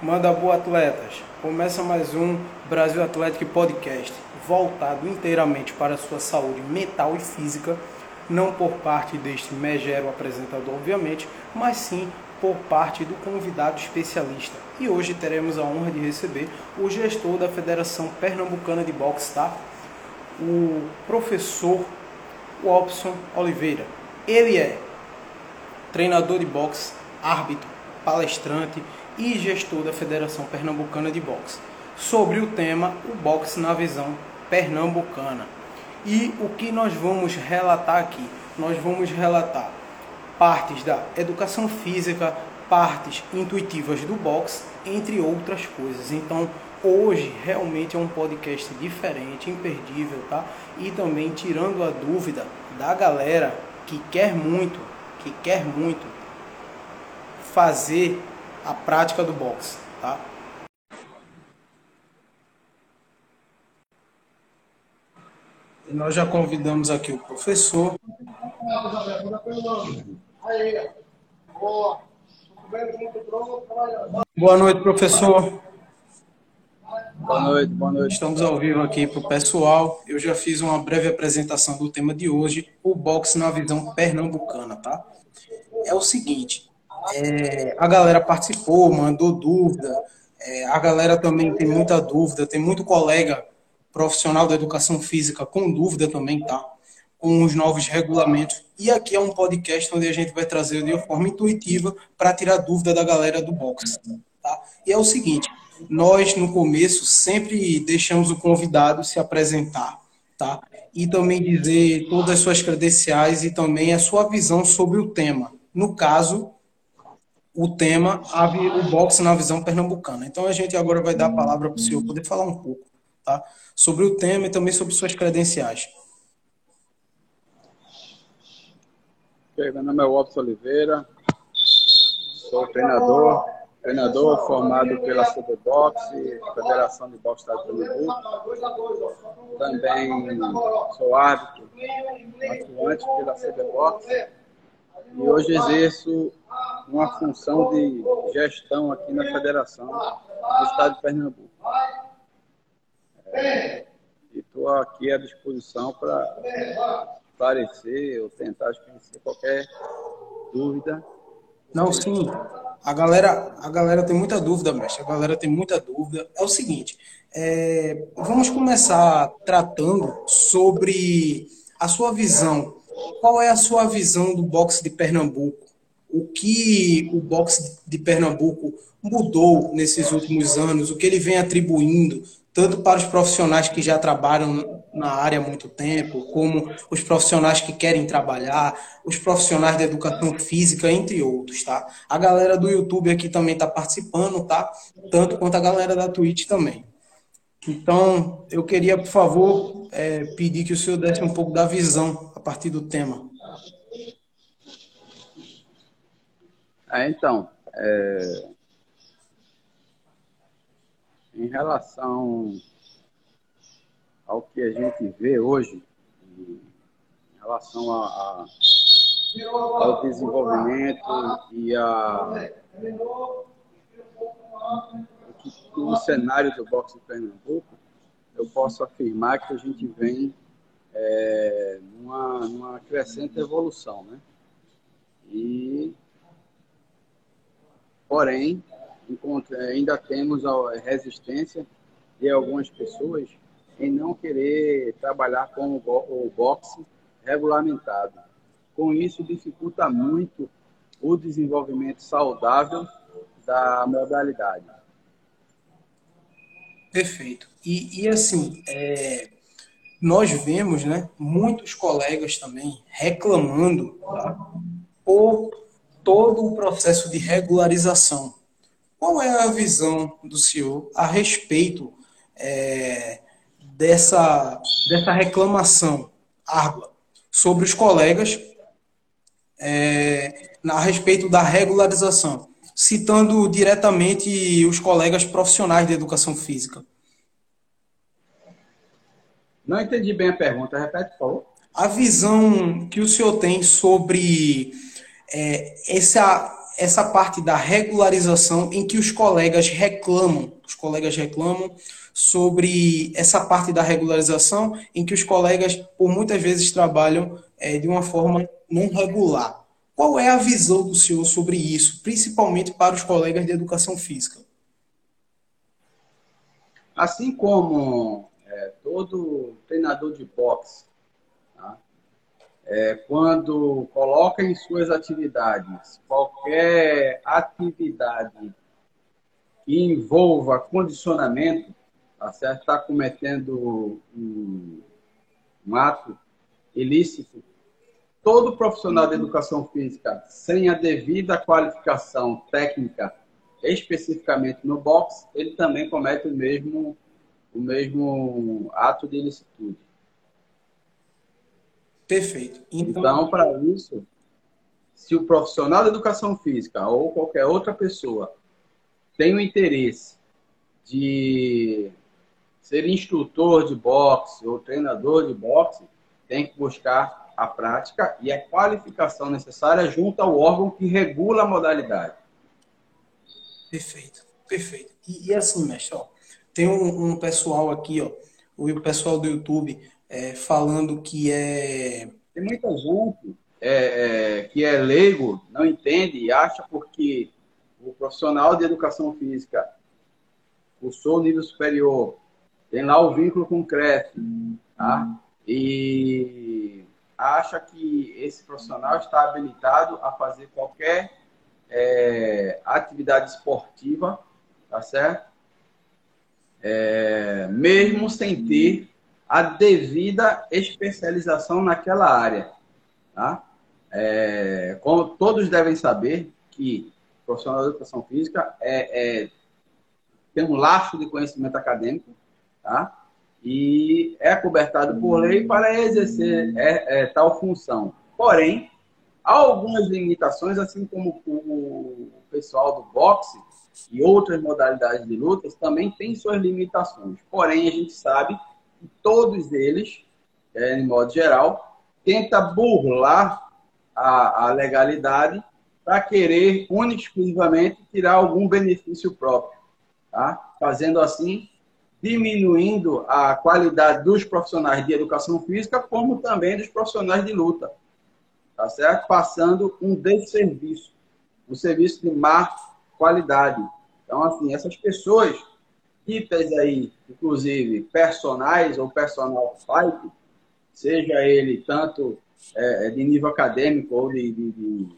Manda boa, atletas! Começa mais um Brasil Atlético Podcast, voltado inteiramente para a sua saúde mental e física, não por parte deste megero apresentador, obviamente, mas sim por parte do convidado especialista. E hoje teremos a honra de receber o gestor da Federação Pernambucana de Boxe, tá? O professor Robson Oliveira. Ele é treinador de boxe, árbitro, palestrante e gestor da Federação Pernambucana de Boxe, sobre o tema o boxe na visão pernambucana. E o que nós vamos relatar aqui? Nós vamos relatar partes da educação física, partes intuitivas do boxe, entre outras coisas. Então, hoje realmente é um podcast diferente, imperdível, tá? E também tirando a dúvida da galera que quer muito, que quer muito fazer a prática do boxe, tá? E nós já convidamos aqui o professor. Boa noite, professor. Boa noite, boa noite. Estamos ao vivo aqui para o pessoal. Eu já fiz uma breve apresentação do tema de hoje, o boxe na visão pernambucana, tá? É o seguinte, é, a galera participou, mandou dúvida. É, a galera também tem muita dúvida, tem muito colega profissional da educação física com dúvida também, tá? Com os novos regulamentos. E aqui é um podcast onde a gente vai trazer de uma forma intuitiva para tirar dúvida da galera do box. Tá? E é o seguinte: nós no começo sempre deixamos o convidado se apresentar, tá? E também dizer todas as suas credenciais e também a sua visão sobre o tema. No caso, o tema o boxe na visão pernambucana. Então a gente agora vai dar a palavra para o senhor poder falar um pouco, tá? Sobre o tema e também sobre suas credenciais. meu nome é Walter Oliveira, sou treinador, treinador formado pela Superbox, Federação de Boxe do Pernambuco. Também sou árbitro, atuante pela Superbox e hoje exerço uma função de gestão aqui na federação do estado de Pernambuco. É, e estou aqui à disposição para esclarecer ou tentar esclarecer qualquer dúvida. Não, sim. A galera, a galera tem muita dúvida, mestre. A galera tem muita dúvida. É o seguinte, é, vamos começar tratando sobre a sua visão. Qual é a sua visão do boxe de Pernambuco? o que o boxe de Pernambuco mudou nesses últimos anos, o que ele vem atribuindo, tanto para os profissionais que já trabalham na área há muito tempo, como os profissionais que querem trabalhar, os profissionais da educação física, entre outros, tá? A galera do YouTube aqui também está participando, tá? Tanto quanto a galera da Twitch também. Então, eu queria, por favor, é, pedir que o senhor desse um pouco da visão partir do tema. É, então, é, em relação ao que a gente vê hoje, em relação a, a, ao desenvolvimento e a, o cenário do boxe de Pernambuco, eu posso afirmar que a gente vem é, numa, numa crescente evolução, né? E Porém, ainda temos a resistência de algumas pessoas em não querer trabalhar com o boxe regulamentado. Com isso, dificulta muito o desenvolvimento saudável da modalidade. Perfeito. E, e assim, é, nós vemos né, muitos colegas também reclamando tá, por todo o processo de regularização. Qual é a visão do senhor a respeito é, dessa, dessa reclamação árdua sobre os colegas é, a respeito da regularização, citando diretamente os colegas profissionais de educação física? Não entendi bem a pergunta, repete, por favor. A visão que o senhor tem sobre é, essa, essa parte da regularização em que os colegas reclamam, os colegas reclamam sobre essa parte da regularização em que os colegas, por muitas vezes, trabalham é, de uma forma não regular. Qual é a visão do senhor sobre isso, principalmente para os colegas de educação física? Assim como todo treinador de boxe é, quando coloca em suas atividades qualquer atividade que envolva condicionamento, tá? Está cometendo um, um ato ilícito. Todo profissional de educação física sem a devida qualificação técnica, especificamente no boxe, ele também comete o mesmo, o mesmo ato de ilicitude. Perfeito. Então, então para isso, se o profissional da educação física ou qualquer outra pessoa tem o interesse de ser instrutor de boxe ou treinador de boxe, tem que buscar a prática e a qualificação necessária junto ao órgão que regula a modalidade. Perfeito, perfeito. E, e assim, mestre, ó, tem um, um, pessoal aqui, ó, o pessoal do YouTube é, falando que é. Tem muita gente é, é, que é leigo, não entende e acha porque o profissional de educação física cursou nível superior, tem lá o vínculo com o CREF, tá? e acha que esse profissional está habilitado a fazer qualquer é, atividade esportiva, tá certo? É, mesmo sem ter a devida especialização naquela área. Tá? É, como todos devem saber que profissional de educação física é, é, tem um laço de conhecimento acadêmico tá? e é cobertado por lei para exercer é, é, tal função. Porém, há algumas limitações, assim como o pessoal do boxe e outras modalidades de lutas também têm suas limitações. Porém, a gente sabe todos eles, é, em modo geral, tenta burlar a, a legalidade para querer única exclusivamente tirar algum benefício próprio, tá? fazendo assim diminuindo a qualidade dos profissionais de educação física, como também dos profissionais de luta, tá certo? Passando um desserviço, um serviço de má qualidade. Então, assim, essas pessoas ditas aí, inclusive, personais ou personal fight, seja ele tanto é, é, de nível acadêmico ou de, de, de,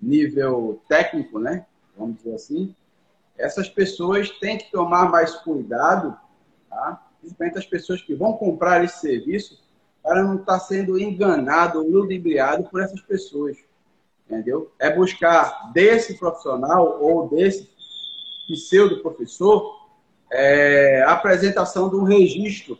nível técnico, né? Vamos dizer assim. Essas pessoas têm que tomar mais cuidado, tá? principalmente as pessoas que vão comprar esse serviço, para não estar sendo enganado ou ludibriado por essas pessoas. Entendeu? É buscar desse profissional ou desse pseudo professor é, apresentação de um registro,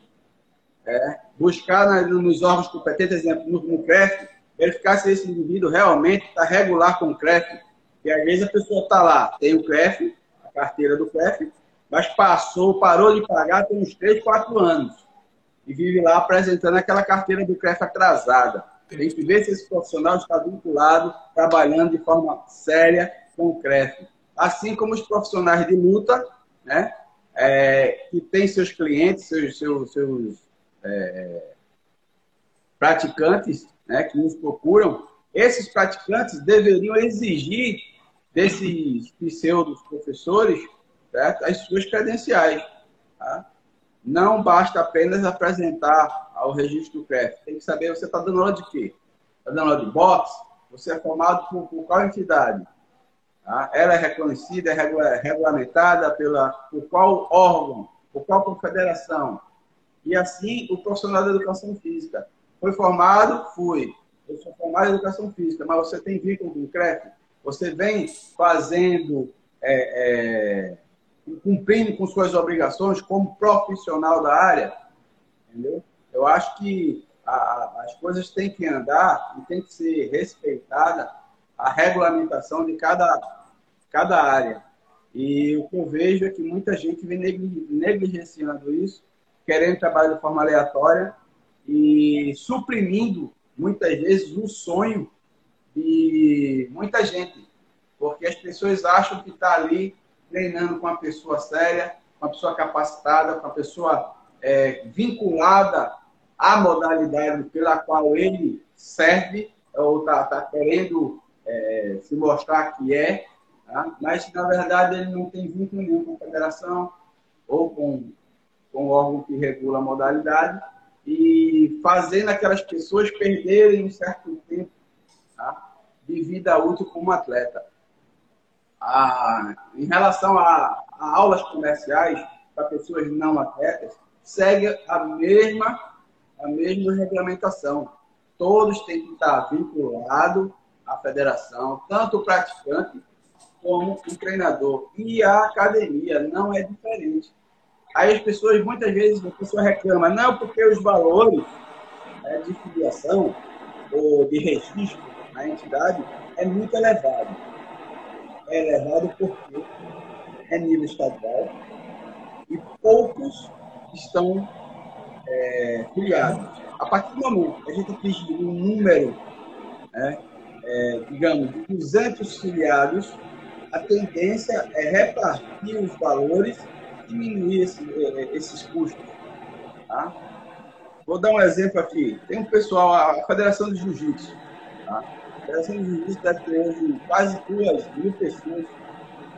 é, buscar na, nos órgãos competentes, exemplo, no, no CREF, verificar se esse indivíduo realmente está regular com o CREF. E às vezes a pessoa está lá, tem o CREF, a carteira do CREF, mas passou, parou de pagar tem uns 3, 4 anos. E vive lá apresentando aquela carteira do CREF atrasada. Tem que ver se esse profissional está vinculado, trabalhando de forma séria CREF. Assim como os profissionais de luta, né? é, que tem seus clientes, seus, seus, seus é, praticantes né, que nos procuram, esses praticantes deveriam exigir desses pseudos professores certo? as suas credenciais. Tá? Não basta apenas apresentar ao registro do CREF. Tem que saber, você está dando aula de quê? Está dando aula de boxe? Você é formado por, por qual entidade? Tá? Ela é reconhecida, é regulamentada pela, por qual órgão, por qual confederação. E assim, o profissional da educação física. Foi formado? Fui. Eu sou formado em educação física, mas você tem vínculo com o CREF? Você vem fazendo, é, é, cumprindo com suas obrigações como profissional da área? Entendeu? Eu acho que a, as coisas têm que andar e tem que ser respeitada a regulamentação de cada cada área. E o que eu vejo é que muita gente vem negligenciando isso, querendo trabalhar de forma aleatória e suprimindo, muitas vezes, o sonho de muita gente. Porque as pessoas acham que está ali treinando com uma pessoa séria, uma pessoa capacitada, com uma pessoa é, vinculada à modalidade pela qual ele serve ou está tá querendo é, se mostrar que é, tá? mas na verdade ele não tem vínculo nenhum com a federação ou com, com o órgão que regula a modalidade e fazendo aquelas pessoas perderem um certo tempo tá? de vida útil como atleta. Ah, em relação a, a aulas comerciais para pessoas não atletas, segue a mesma, a mesma regulamentação. Todos têm que estar vinculados à federação, tanto o praticante como o treinador. E a academia não é diferente. Aí as pessoas, muitas vezes, a pessoa reclama, não, porque os valores né, de filiação ou de registro na entidade é muito elevado. É elevado porque é nível estadual e poucos estão é, filiados. A partir do momento que a gente atingir um número, né, é, digamos, de 200 filiados, a tendência é repartir os valores diminuir esse, é, é, esses custos. Tá? Vou dar um exemplo aqui. Tem um pessoal, a Federação de Jiu-Jitsu. Tá? A Federação de Jiu-Jitsu deve ter hoje quase duas mil pessoas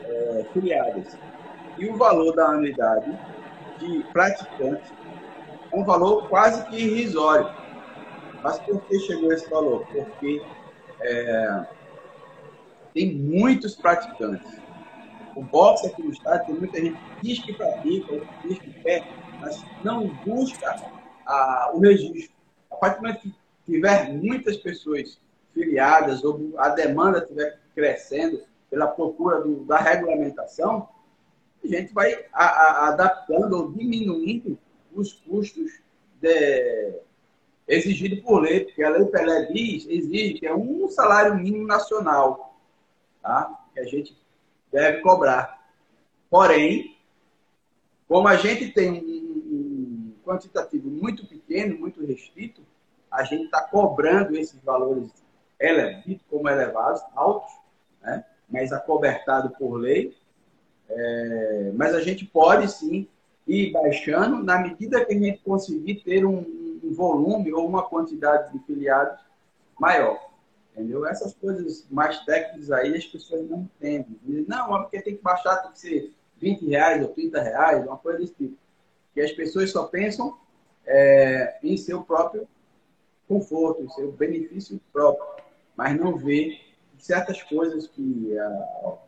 é, filiadas. E o valor da anuidade de praticante é um valor quase que irrisório. Mas por que chegou esse valor? Porque é, tem muitos praticantes. O boxe aqui no estado tem muita gente que diz que pratica, diz que quer, mas não busca a, o registro. A partir do momento que tiver muitas pessoas filiadas ou a demanda estiver crescendo pela procura do, da regulamentação, a gente vai a, a, adaptando ou diminuindo os custos de, exigidos por lei, porque a Lei Pelé diz, exige que é um salário mínimo nacional, tá? que a gente deve cobrar. Porém, como a gente tem um quantitativo muito pequeno, muito restrito, a gente está cobrando esses valores elevados, como elevados, altos, né? mas acobertado por lei. É... mas a gente pode sim ir baixando na medida que a gente conseguir ter um, um volume ou uma quantidade de filiados maior. Entendeu? Essas coisas mais técnicas aí as pessoas não entendem. Dizem, não, é porque tem que baixar, tem que ser 20 reais ou 30 reais, uma coisa desse tipo. Que as pessoas só pensam é, em seu próprio conforto, em seu benefício próprio, mas não vê certas coisas que a, o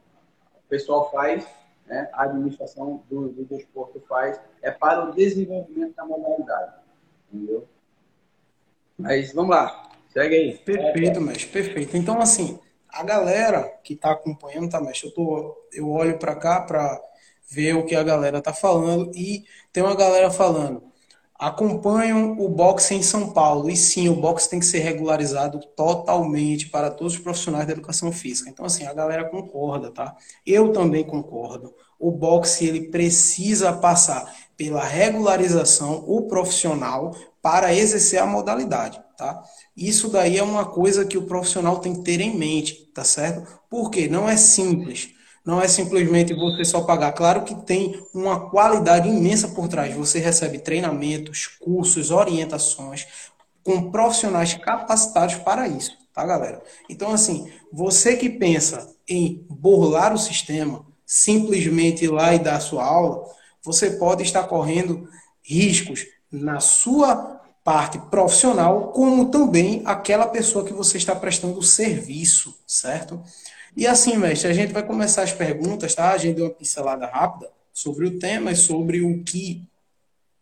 pessoal faz, né, a administração do, do desporto faz, é para o desenvolvimento da modalidade. Entendeu? Mas vamos lá. Segue aí. Perfeito, mestre, perfeito. Então, assim, a galera que está acompanhando, tá, mestre? Eu, tô, eu olho para cá para ver o que a galera tá falando e tem uma galera falando. Acompanham o boxe em São Paulo. E sim, o boxe tem que ser regularizado totalmente para todos os profissionais da educação física. Então, assim, a galera concorda, tá? Eu também concordo. O boxe ele precisa passar pela regularização, o profissional, para exercer a modalidade, tá? Isso daí é uma coisa que o profissional tem que ter em mente, tá certo? Porque não é simples. Não é simplesmente você só pagar. Claro que tem uma qualidade imensa por trás. Você recebe treinamentos, cursos, orientações com profissionais capacitados para isso, tá, galera? Então, assim, você que pensa em burlar o sistema, simplesmente ir lá e dar sua aula, você pode estar correndo riscos na sua parte profissional, como também aquela pessoa que você está prestando serviço, certo? E assim, mestre, a gente vai começar as perguntas, tá? A gente deu uma pincelada rápida sobre o tema e sobre o que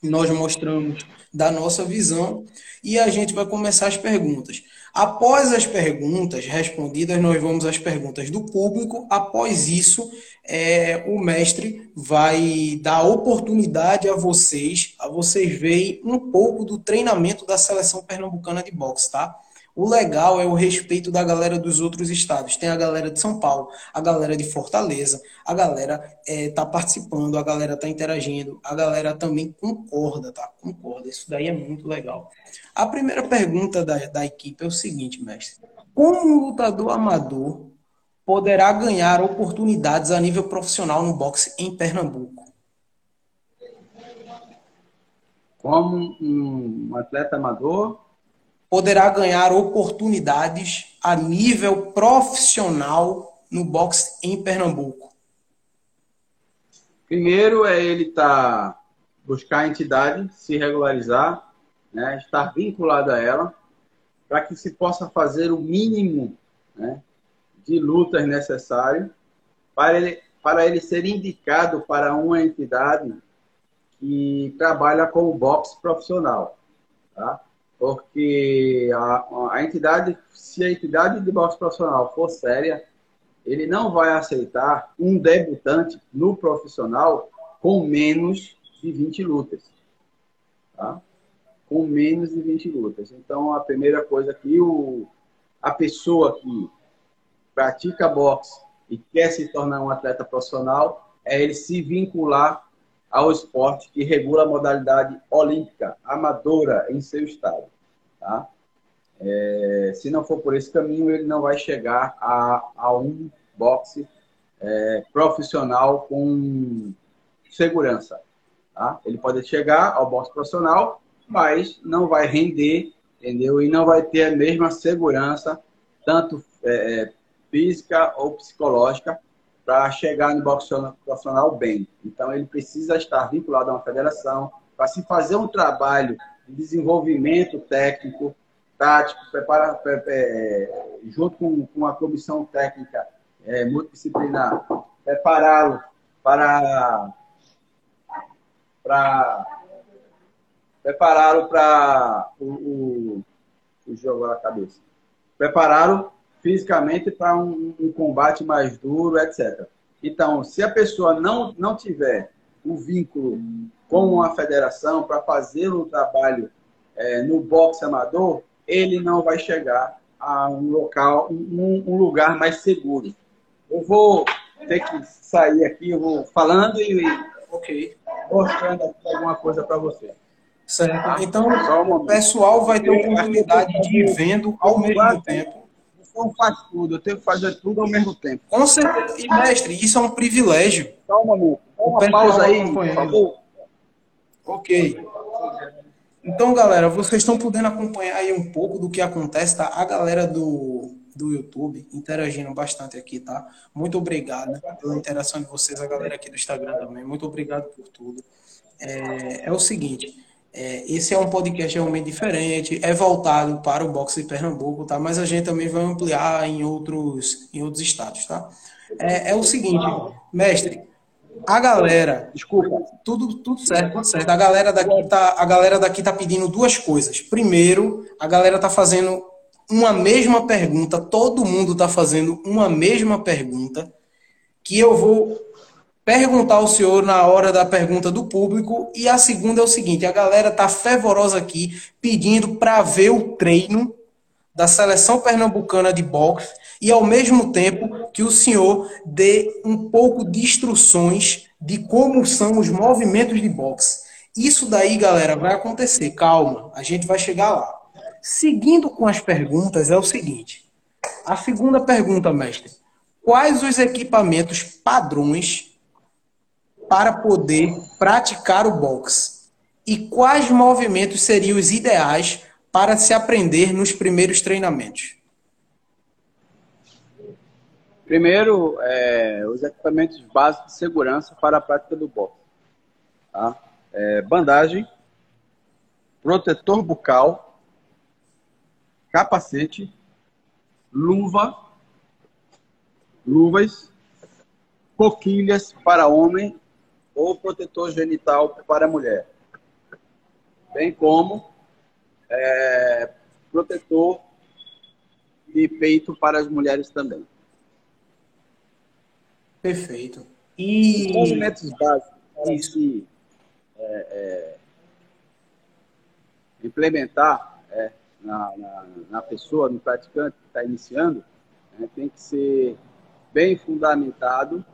nós mostramos da nossa visão e a gente vai começar as perguntas. Após as perguntas respondidas, nós vamos às perguntas do público. Após isso, é, o mestre vai dar oportunidade a vocês, a vocês verem um pouco do treinamento da seleção pernambucana de boxe, tá? O legal é o respeito da galera dos outros estados. Tem a galera de São Paulo, a galera de Fortaleza, a galera é, tá participando, a galera tá interagindo, a galera também concorda, tá? Concorda. Isso daí é muito legal. A primeira pergunta da, da equipe é o seguinte, mestre. Como um lutador amador poderá ganhar oportunidades a nível profissional no boxe em Pernambuco? Como um atleta amador? Poderá ganhar oportunidades a nível profissional no boxe em Pernambuco? Primeiro é ele tá buscar a entidade, se regularizar, né, estar vinculado a ela, para que se possa fazer o mínimo né, de lutas necessário para ele, para ele ser indicado para uma entidade que trabalha com o boxe profissional. Tá? Porque a, a entidade, se a entidade de boxe profissional for séria, ele não vai aceitar um debutante no profissional com menos de 20 lutas. Tá? Com menos de 20 lutas. Então, a primeira coisa que o, a pessoa que pratica boxe e quer se tornar um atleta profissional é ele se vincular ao esporte que regula a modalidade olímpica, amadora, em seu estado. Tá? É, se não for por esse caminho, ele não vai chegar a, a um boxe é, profissional com segurança. Tá? Ele pode chegar ao boxe profissional, mas não vai render, entendeu? E não vai ter a mesma segurança, tanto é, é física ou psicológica, para chegar no boxe profissional bem. Então, ele precisa estar vinculado a uma federação para se fazer um trabalho de desenvolvimento técnico, tático, prepara, é, junto com, com a comissão técnica é, multidisciplinar, prepará-lo para, para prepará-lo para o, o, o jogo na cabeça. Prepará-lo fisicamente para um, um, combate mais duro, etc. Então, se a pessoa não, não tiver o um vínculo com a federação para fazer um trabalho é, no boxe amador, ele não vai chegar a um local, um, um, lugar mais seguro. Eu vou ter que sair aqui, eu vou falando e, ok, mostrando aqui alguma coisa para você. Certo. Então, o pessoal vai ter oportunidade de ir vendo ao mesmo tempo não faz tudo, eu tenho que fazer tudo ao mesmo tempo. Com certeza. E, mestre, isso é um privilégio. Calma, amor. Uma pausa aí, por favor. Ok. Então, galera, vocês estão podendo acompanhar aí um pouco do que acontece, tá? A galera do, do YouTube interagindo bastante aqui, tá? Muito obrigado pela interação de vocês, a galera aqui do Instagram também. Muito obrigado por tudo. É, é o seguinte, é, esse é um podcast realmente diferente, é voltado para o boxe de Pernambuco, tá? Mas a gente também vai ampliar em outros, em outros estados, tá? É, é o seguinte, mestre, a galera, desculpa, tudo, tudo certo, tudo certo. A galera daqui tá, a galera daqui tá pedindo duas coisas. Primeiro, a galera tá fazendo uma mesma pergunta, todo mundo tá fazendo uma mesma pergunta, que eu vou perguntar ao senhor na hora da pergunta do público. E a segunda é o seguinte: a galera tá fervorosa aqui pedindo para ver o treino da seleção pernambucana de boxe e ao mesmo tempo que o senhor dê um pouco de instruções de como são os movimentos de boxe. Isso daí, galera, vai acontecer. Calma, a gente vai chegar lá. Seguindo com as perguntas, é o seguinte: a segunda pergunta, mestre. Quais os equipamentos padrões para poder praticar o boxe? E quais movimentos seriam os ideais para se aprender nos primeiros treinamentos? Primeiro, é, os equipamentos básicos de segurança para a prática do boxe. Tá? É, bandagem, protetor bucal, capacete, luva, luvas, coquilhas para homem ou protetor genital para a mulher, bem como é, protetor de peito para as mulheres também. Perfeito. E Os movimentos básicos isso. é, é, implementar é, na, na, na, pessoa, no praticante que está iniciando, né, tem que ser bem fundamentado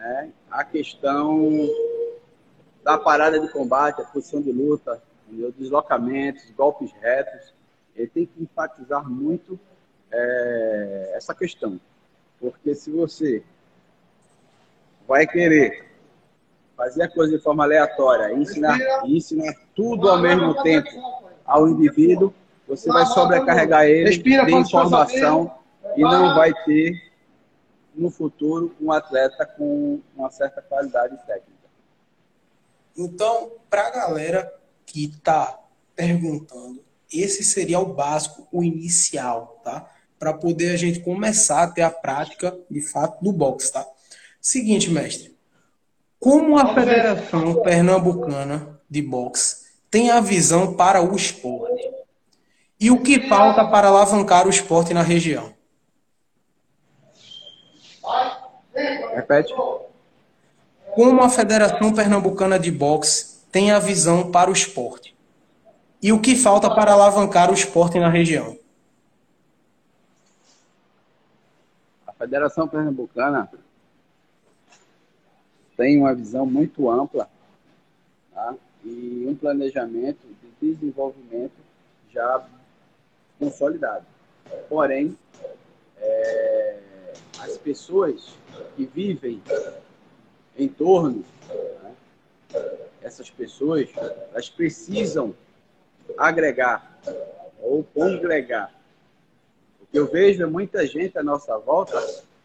né, a questão da parada de combate, a posição de luta, entendeu? deslocamentos, golpes retos. Ele tem que enfatizar muito é, essa questão. Porque se você vai querer fazer a coisa de forma aleatória e ensinar, ensinar tudo ao mesmo tempo ao indivíduo, você vai sobrecarregar ele de informação e não vai ter no futuro um atleta com uma certa qualidade técnica. Então, para a galera que está perguntando, esse seria o básico, o inicial, tá? Para poder a gente começar a ter a prática, de fato, do boxe, tá? Seguinte, mestre. Como a Federação Pernambucana de Boxe tem a visão para o esporte? E o que falta para alavancar o esporte na região? Repete. Como a Federação Pernambucana de Boxe tem a visão para o esporte? E o que falta para alavancar o esporte na região? A Federação Pernambucana tem uma visão muito ampla tá? e um planejamento de desenvolvimento já consolidado. Porém, é, as pessoas que vivem em torno, né, essas pessoas, elas precisam agregar ou congregar. O que eu vejo é muita gente à nossa volta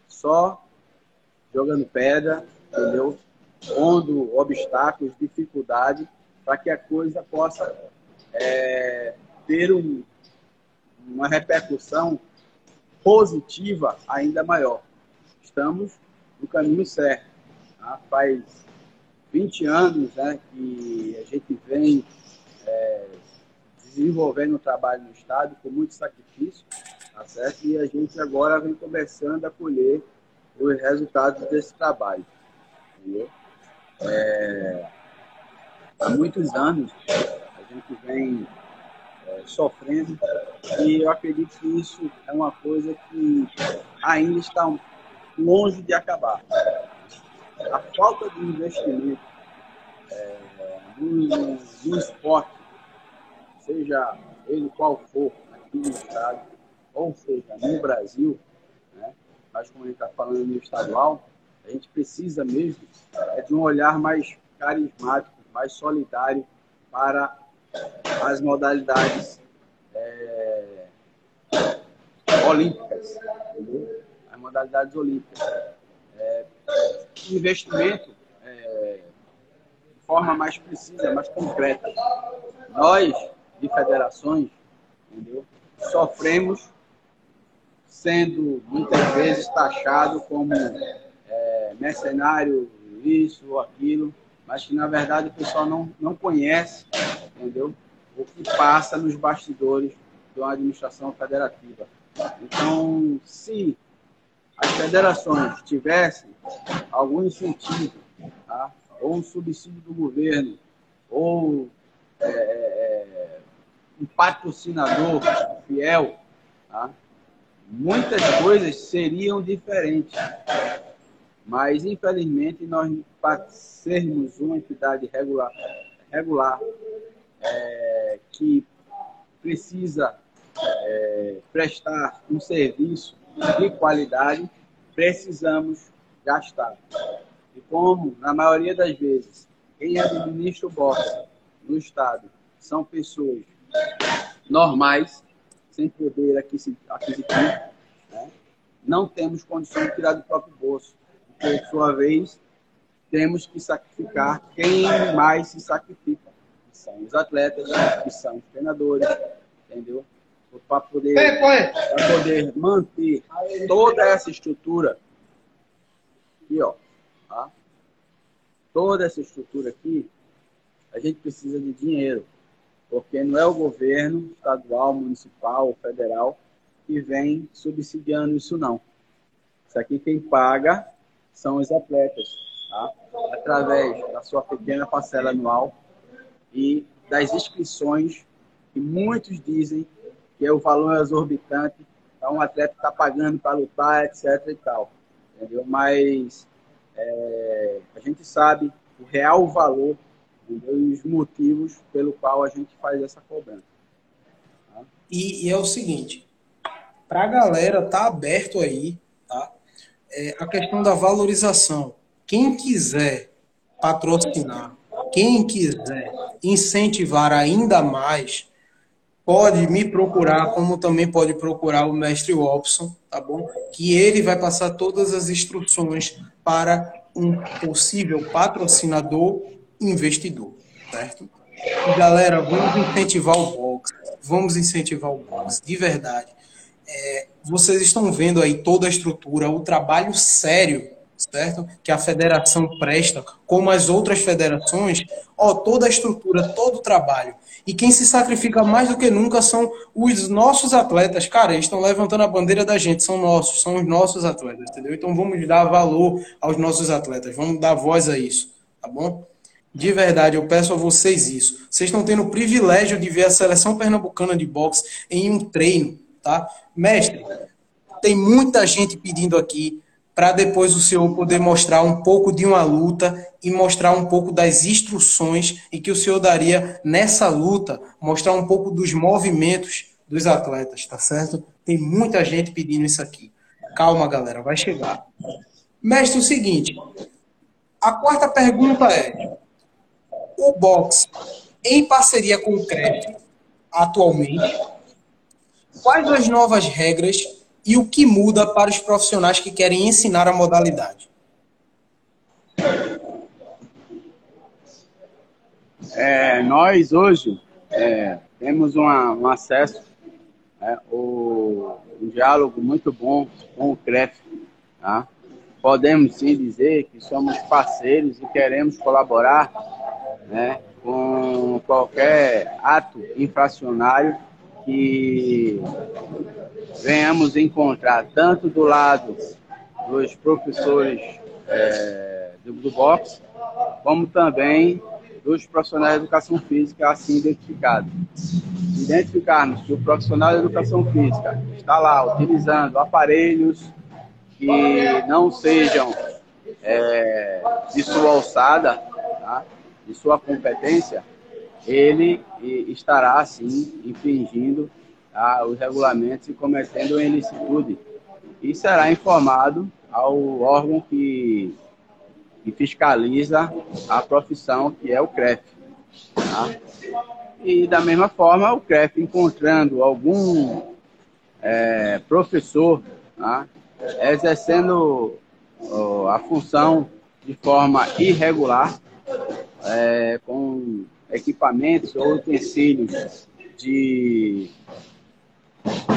só jogando pedra, entendeu? Pondo obstáculos, dificuldade, para que a coisa possa é, ter um, uma repercussão positiva ainda maior. Estamos no caminho certo. Tá? Faz 20 anos né, que a gente vem é, desenvolvendo o trabalho no Estado com muito sacrifício, tá certo? e a gente agora vem começando a colher os resultados desse trabalho. Entendeu? É, há muitos anos a gente vem sofrendo. E eu acredito que isso é uma coisa que ainda está longe de acabar. A falta de investimento é, no, no esporte, seja ele qual for, aqui no estado, ou seja, no Brasil, né, mas como a gente está falando no estadual, a gente precisa mesmo é de um olhar mais carismático, mais solidário para as modalidades é, olímpicas, entendeu? as modalidades olímpicas. É, investimento é, de forma mais precisa, mais concreta. Nós, de federações, entendeu? sofremos sendo muitas vezes taxado como é, mercenário, isso ou aquilo, mas que na verdade o pessoal não, não conhece, entendeu? O que passa nos bastidores de uma administração federativa. Então, se as federações tivessem algum incentivo, tá? ou um subsídio do governo, ou é, é, um patrocinador fiel, tá? muitas coisas seriam diferentes. Mas, infelizmente, nós, para sermos uma entidade regular, regular é, que precisa é, prestar um serviço de qualidade, precisamos gastar. E como, na maioria das vezes, quem administra o boxe no Estado são pessoas normais, sem poder aquisitivo, né? não temos condições de tirar do próprio bolso por sua vez, temos que sacrificar quem mais se sacrifica, que são os atletas, que são os treinadores, entendeu? Para poder, poder manter toda essa estrutura aqui, ó, tá? toda essa estrutura aqui, a gente precisa de dinheiro, porque não é o governo estadual, municipal, federal que vem subsidiando isso não. Isso aqui quem paga são os atletas, tá? através da sua pequena parcela anual e das inscrições, que muitos dizem que é o valor exorbitante, então um atleta está pagando para lutar, etc. e tal. Entendeu? Mas é, a gente sabe o real valor entendeu? e os motivos pelo qual a gente faz essa cobrança. Tá? E, e, é o seguinte, para a galera tá aberto aí, tá? é, a questão da valorização. Quem quiser patrocinar, quem quiser incentivar ainda mais, pode me procurar, como também pode procurar o mestre Robson, tá bom? Que ele vai passar todas as instruções para um possível patrocinador investidor, certo? Galera, vamos incentivar o box, vamos incentivar o box, de verdade. É, vocês estão vendo aí toda a estrutura, o trabalho sério, certo? Que a federação presta, como as outras federações, ó, toda a estrutura, todo o trabalho. E quem se sacrifica mais do que nunca são os nossos atletas. Cara, eles estão levantando a bandeira da gente, são nossos, são os nossos atletas, entendeu? Então vamos dar valor aos nossos atletas, vamos dar voz a isso, tá bom? De verdade, eu peço a vocês isso. Vocês estão tendo o privilégio de ver a seleção pernambucana de boxe em um treino, tá? Mestre, tem muita gente pedindo aqui para depois o senhor poder mostrar um pouco de uma luta e mostrar um pouco das instruções e que o senhor daria nessa luta, mostrar um pouco dos movimentos dos atletas, tá certo? Tem muita gente pedindo isso aqui. Calma, galera, vai chegar. Mestre, o seguinte, a quarta pergunta é: o boxe, em parceria com o CREF, atualmente, quais as novas regras e o que muda para os profissionais que querem ensinar a modalidade? É, nós hoje é, temos uma, um acesso, é, o, um diálogo muito bom com o CREF. Tá? Podemos sim dizer que somos parceiros e queremos colaborar né, com qualquer ato infracionário que venhamos encontrar tanto do lado dos professores é, do, do boxe, como também dos profissionais de educação física assim identificados. Identificarmos que o profissional de educação física está lá utilizando aparelhos que não sejam é, de sua alçada, tá? de sua competência, ele estará, assim, infringindo tá, os regulamentos e cometendo ilicitude. E será informado ao órgão que, que fiscaliza a profissão, que é o CREF. Tá? E, da mesma forma, o CREF, encontrando algum é, professor tá, exercendo ó, a função de forma irregular, é, com equipamentos ou utensílios de,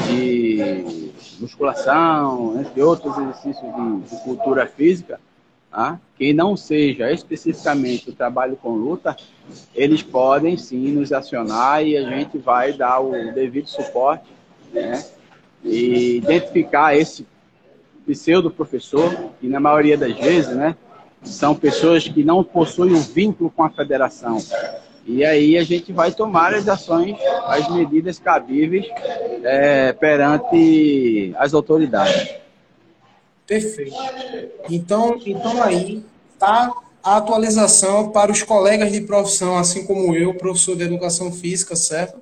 de musculação, entre outros exercícios de, de cultura física, tá? que não seja especificamente o trabalho com luta, eles podem sim nos acionar e a gente vai dar o devido suporte né? e identificar esse pseudo professor, que na maioria das vezes, né, são pessoas que não possuem um vínculo com a federação. E aí a gente vai tomar as ações, as medidas cabíveis é, perante as autoridades. Perfeito. Então, então aí está a atualização para os colegas de profissão, assim como eu, professor de educação física, certo?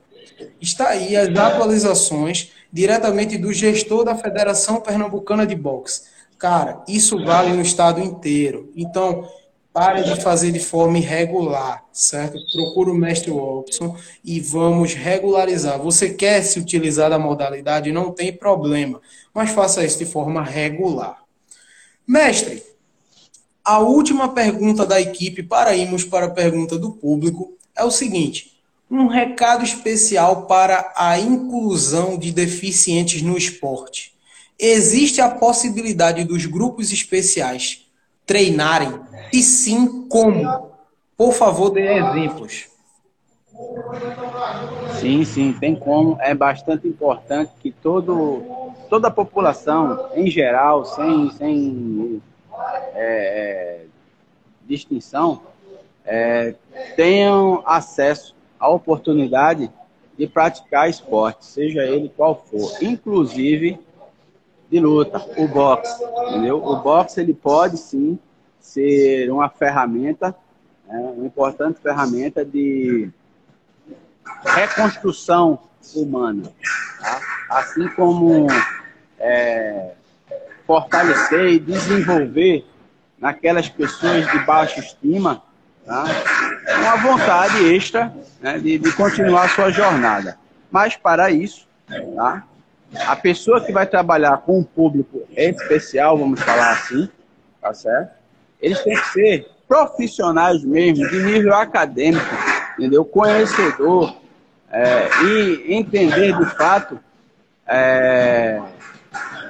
Está aí as atualizações diretamente do gestor da Federação Pernambucana de Boxe Cara, isso vale no estado inteiro. Então, pare de fazer de forma irregular, certo? Procure o mestre Watson e vamos regularizar. Você quer se utilizar da modalidade? Não tem problema, mas faça isso de forma regular. Mestre, a última pergunta da equipe para irmos para a pergunta do público é o seguinte: um recado especial para a inclusão de deficientes no esporte. Existe a possibilidade dos grupos especiais treinarem? E sim, como? Por favor, dê exemplos. Sim, sim, tem como. É bastante importante que todo, toda a população, em geral, sem, sem é, é, distinção, é, tenham acesso à oportunidade de praticar esporte, seja ele qual for. Inclusive, de luta, o boxe, entendeu? O boxe ele pode sim ser uma ferramenta, né, uma importante ferramenta de reconstrução humana, tá? assim como é, fortalecer e desenvolver naquelas pessoas de baixa estima tá? uma vontade extra né, de, de continuar sua jornada. Mas para isso, tá? A pessoa que vai trabalhar com um público especial, vamos falar assim, tá certo? Eles têm que ser profissionais mesmo, de nível acadêmico, entendeu? Conhecedor é, e entender de fato é,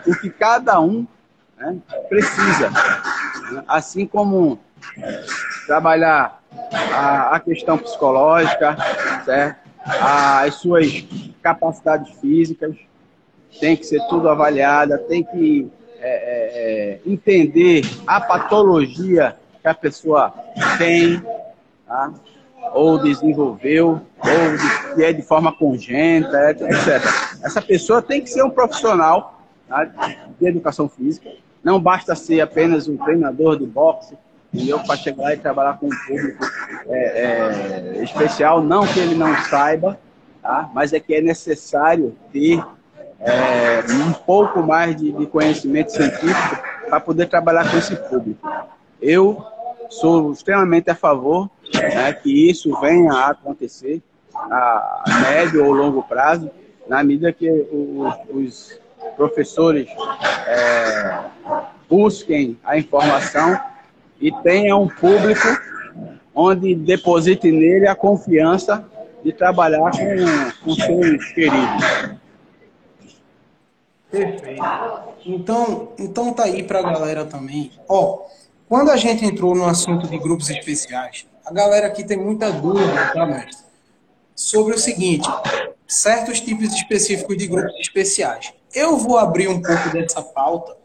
o que cada um né, precisa. Assim como trabalhar a, a questão psicológica, certo? as suas capacidades físicas, tem que ser tudo avaliada, tem que é, é, é, entender a patologia que a pessoa tem, tá? ou desenvolveu, ou de, que é de forma congênita, etc. Essa pessoa tem que ser um profissional tá? de educação física. Não basta ser apenas um treinador de boxe, eu para chegar e trabalhar com um público é, é, especial. Não que ele não saiba, tá? mas é que é necessário ter é, um pouco mais de, de conhecimento científico para poder trabalhar com esse público. Eu sou extremamente a favor né, que isso venha a acontecer a médio ou longo prazo, na medida que os, os professores é, busquem a informação e tenham um público onde deposite nele a confiança de trabalhar com, com seus queridos. Perfeito. Então, então tá aí para a galera também. Ó, quando a gente entrou no assunto de grupos especiais, a galera aqui tem muita dúvida, tá, mestre? Sobre o seguinte, certos tipos específicos de grupos especiais. Eu vou abrir um pouco dessa pauta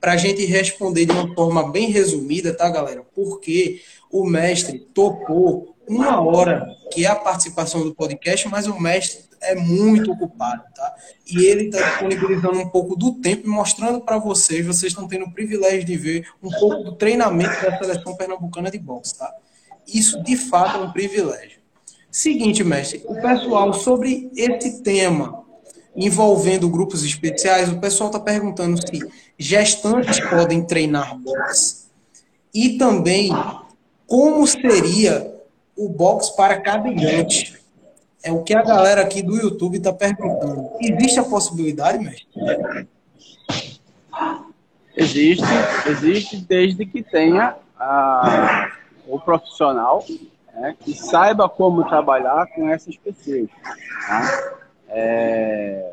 para a gente responder de uma forma bem resumida, tá, galera? Porque o mestre topou uma hora, que é a participação do podcast, mas o mestre é muito ocupado, tá? E ele está disponibilizando um pouco do tempo e mostrando para vocês, vocês estão tendo o privilégio de ver um pouco do treinamento da seleção pernambucana de boxe, tá? Isso de fato é um privilégio. Seguinte, mestre, o pessoal sobre esse tema envolvendo grupos especiais, o pessoal está perguntando se gestantes podem treinar boxe e também como seria o boxe para cadeirantes. É o que a galera aqui do YouTube está perguntando. Existe a possibilidade, mestre? Existe, existe desde que tenha a, o profissional né, que saiba como trabalhar com essas pessoas. Tá? É,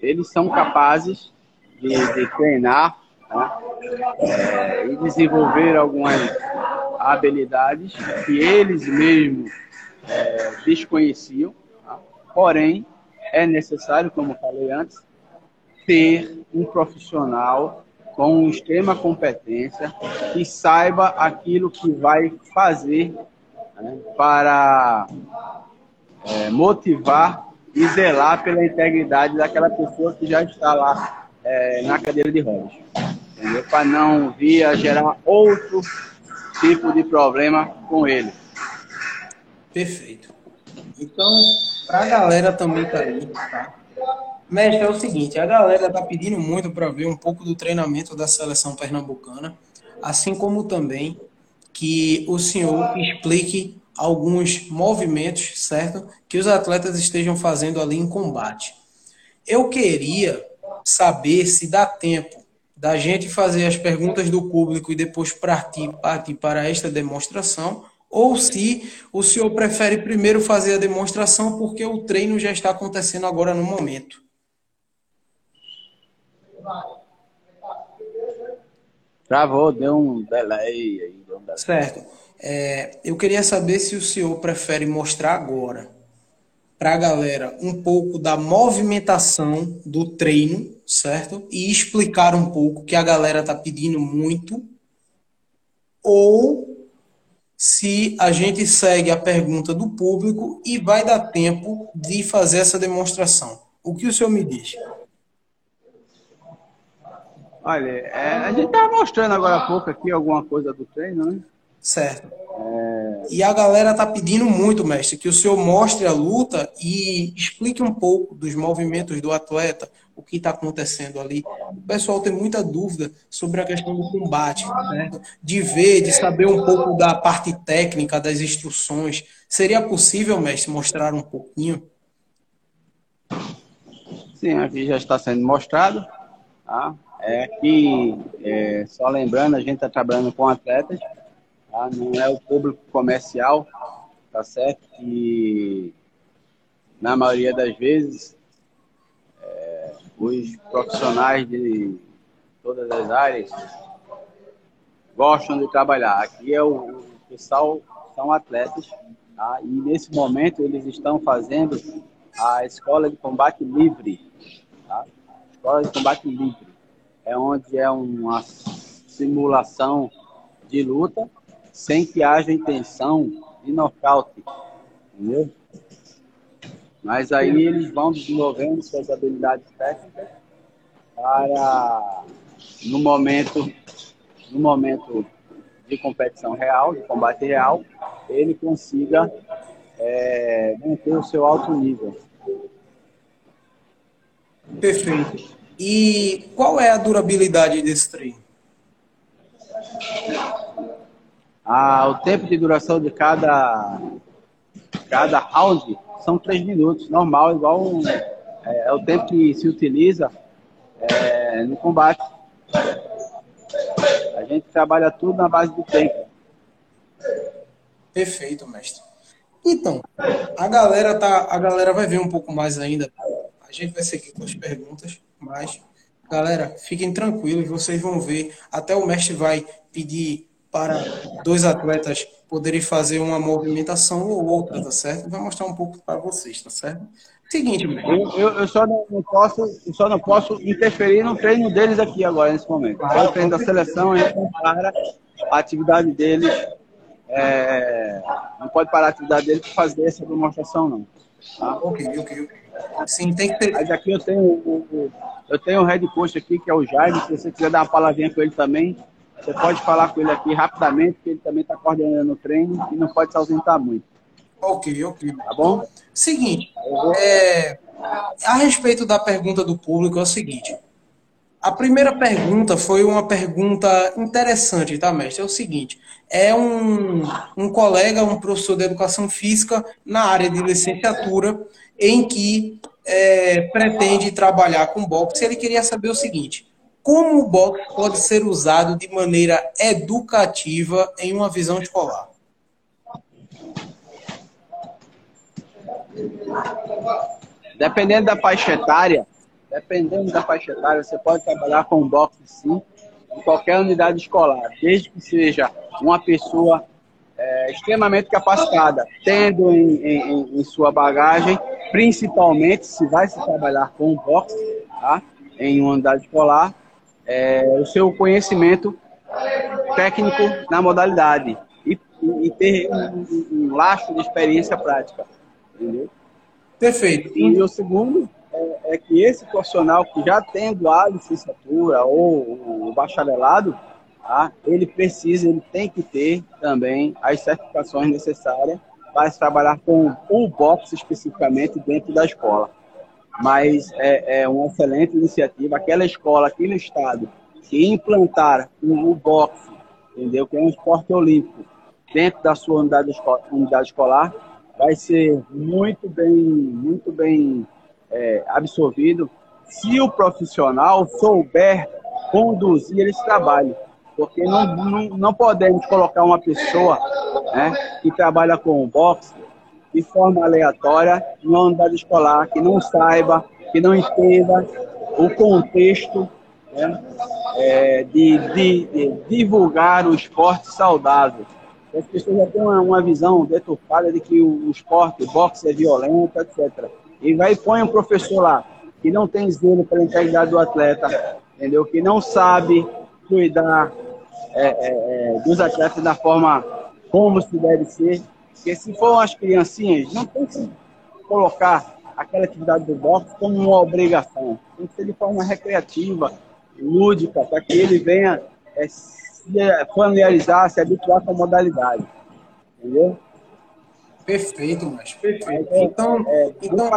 eles são capazes de, de treinar tá? é, e desenvolver algumas habilidades que eles mesmos é, desconheciam Porém, é necessário, como falei antes, ter um profissional com extrema competência que saiba aquilo que vai fazer né, para é, motivar e zelar pela integridade daquela pessoa que já está lá é, na cadeira de rodas. Para não vir a gerar outro tipo de problema com ele. Perfeito. Então, para a galera também tá aí, tá? Mestre, é o seguinte, a galera tá pedindo muito para ver um pouco do treinamento da seleção pernambucana, assim como também que o senhor explique alguns movimentos, certo? Que os atletas estejam fazendo ali em combate. Eu queria saber se dá tempo da gente fazer as perguntas do público e depois partir, partir para esta demonstração, ou se o senhor prefere primeiro fazer a demonstração porque o treino já está acontecendo agora no momento. Travou, deu um delay aí. Um delay. Certo. É, eu queria saber se o senhor prefere mostrar agora para a galera um pouco da movimentação do treino, certo? E explicar um pouco que a galera está pedindo muito, ou se a gente segue a pergunta do público e vai dar tempo de fazer essa demonstração. O que o senhor me diz? Olha, é, a gente estava mostrando agora há pouco aqui alguma coisa do treino, né? Certo. É... E a galera tá pedindo muito, mestre, que o senhor mostre a luta e explique um pouco dos movimentos do atleta, o que está acontecendo ali. O pessoal tem muita dúvida sobre a questão do combate, né? de ver, de saber um pouco da parte técnica, das instruções. Seria possível, mestre, mostrar um pouquinho? Sim, aqui já está sendo mostrado. Tá? É aqui, é, só lembrando, a gente está trabalhando com atletas, tá? não é o público comercial, tá certo? Que na maioria das vezes os profissionais de todas as áreas gostam de trabalhar. Aqui é o, o pessoal são atletas, tá? e nesse momento eles estão fazendo a escola de combate livre, tá? Escola de combate livre é onde é uma simulação de luta sem que haja intenção de nocaute, entendeu? Mas aí eles vão desenvolvendo suas habilidades técnicas para no momento no momento de competição real, de combate real, ele consiga é, manter o seu alto nível. Perfeito. E qual é a durabilidade desse treino? Ah, o tempo de duração de cada, cada round são três minutos, normal, igual um, é, é, o tempo que se utiliza é, no combate. A gente trabalha tudo na base do tempo. Perfeito, mestre. Então, a galera tá, a galera vai ver um pouco mais ainda. A gente vai seguir com as perguntas. Mas, galera, fiquem tranquilos, vocês vão ver. Até o mestre vai pedir para dois atletas poderem fazer uma movimentação ou outra, tá certo? Vai mostrar um pouco para vocês, tá certo? Seguinte, mestre. Eu, eu, só não, posso, eu só não posso interferir no treino deles aqui agora, nesse momento. O treino da seleção, a gente para a atividade deles. É, não pode parar a atividade deles para fazer essa demonstração, não. Tá? Ok, ok, ok. Sim, tem que ter. Mas aqui eu tenho o, eu tenho o head coach aqui, que é o Jaime. Se você quiser dar uma palavrinha com ele também, você pode falar com ele aqui rapidamente, porque ele também está coordenando o treino e não pode se ausentar muito. Ok, ok. Tá bom? Seguinte, é, a respeito da pergunta do público é o seguinte. A primeira pergunta foi uma pergunta interessante, tá, mestre? É o seguinte: é um, um colega, um professor de educação física na área de licenciatura, em que é, pretende trabalhar com boxe. Ele queria saber o seguinte: como o boxe pode ser usado de maneira educativa em uma visão escolar? Dependendo da faixa etária, dependendo da faixa etária, você pode trabalhar com boxe sim, em qualquer unidade escolar, desde que seja uma pessoa é, extremamente capacitada, tendo em, em, em, sua bagagem, principalmente se vai se trabalhar com boxe, tá? em uma unidade escolar, é, o seu conhecimento técnico na modalidade e, e ter um, um, laço de experiência prática. Entendeu? Perfeito. E o segundo é, é, que esse profissional que já tendo a licenciatura ou o bacharelado, tá? ele precisa, ele tem que ter também as certificações necessárias para trabalhar com o boxe especificamente dentro da escola. Mas é, é uma excelente iniciativa. Aquela escola aqui no estado que implantar o, o boxe, entendeu? Que é um esporte olímpico dentro da sua unidade, escolar, unidade escolar, vai ser muito bem, muito bem é, absorvido se o profissional souber conduzir esse trabalho porque não, não, não podemos colocar uma pessoa né, que trabalha com boxe de forma aleatória em uma unidade escolar, que não saiba, que não entenda o contexto né, é, de, de, de, divulgar o esporte saudável. As pessoas já têm uma, uma visão deturpada de que o, o esporte, o boxe é violento, etc. E vai e põe um professor lá que não tem zelo pela integridade do atleta, entendeu? Que não sabe cuidar é, é, é, dos atletas da forma como se deve ser. Porque se for umas criancinhas, não tem que colocar aquela atividade do boxe como uma obrigação. Tem que ser de forma recreativa, lúdica, para que ele venha é, se familiarizar, se habituar com a modalidade. Entendeu? Perfeito, mas perfeito. Então, é, então...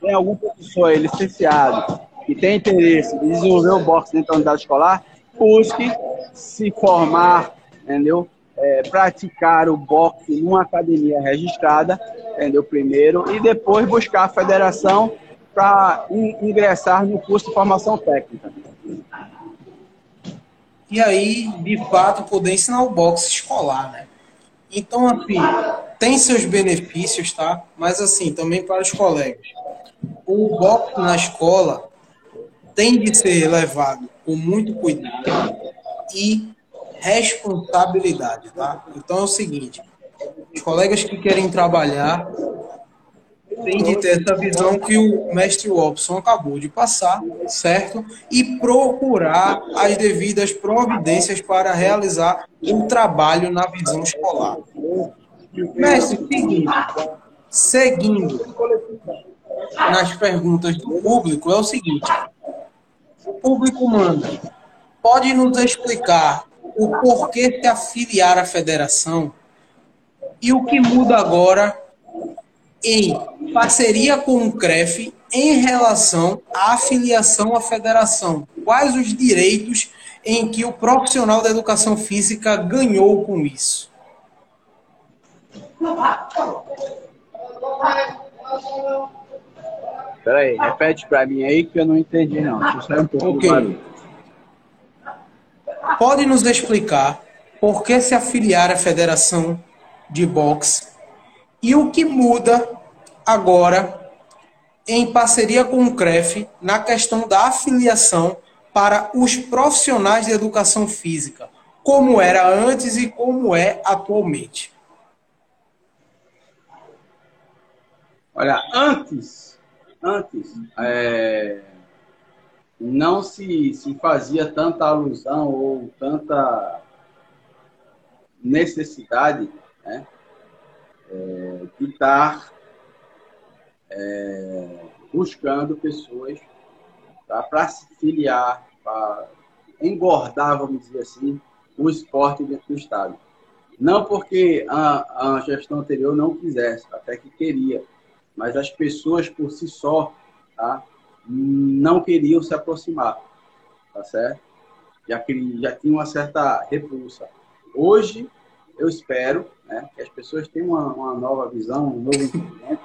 Tem algum professor licenciado que tem interesse em desenvolver o boxe dentro da unidade escolar, busque se formar, entendeu? É, praticar o boxe numa academia registrada, entendeu? Primeiro, e depois buscar a federação para ingressar no curso de formação técnica. E aí, de fato, poder ensinar o boxe escolar, né? Então, assim, tem seus benefícios, tá? Mas, assim, também para os colegas. O boxe na escola tem de ser levado com muito cuidado e responsabilidade, tá? Então é o seguinte, os colegas que querem trabalhar têm de ter essa visão que o mestre Robson acabou de passar, certo? E procurar as devidas providências para realizar o trabalho na visão escolar. Mestre, seguindo nas perguntas do público, é o seguinte: o público manda, pode nos explicar o porquê se afiliar à federação e o que muda agora em parceria com o CREF em relação à afiliação à federação? Quais os direitos em que o profissional da educação física ganhou com isso? Peraí, repete para mim aí que eu não entendi não. Deixa eu um pouco okay. Pode nos explicar por que se afiliar à Federação de Boxe e o que muda agora em parceria com o CREF na questão da afiliação para os profissionais de educação física, como era antes e como é atualmente? Olha, antes antes é, não se, se fazia tanta alusão ou tanta necessidade né, é, de estar é, buscando pessoas tá, para se filiar, para engordar, vamos dizer assim, o esporte dentro do Estado. Não porque a, a gestão anterior não quisesse, até que queria, mas as pessoas por si só tá, não queriam se aproximar, tá certo? Já, já tinha uma certa repulsa. Hoje, eu espero né, que as pessoas tenham uma, uma nova visão, um novo entendimento,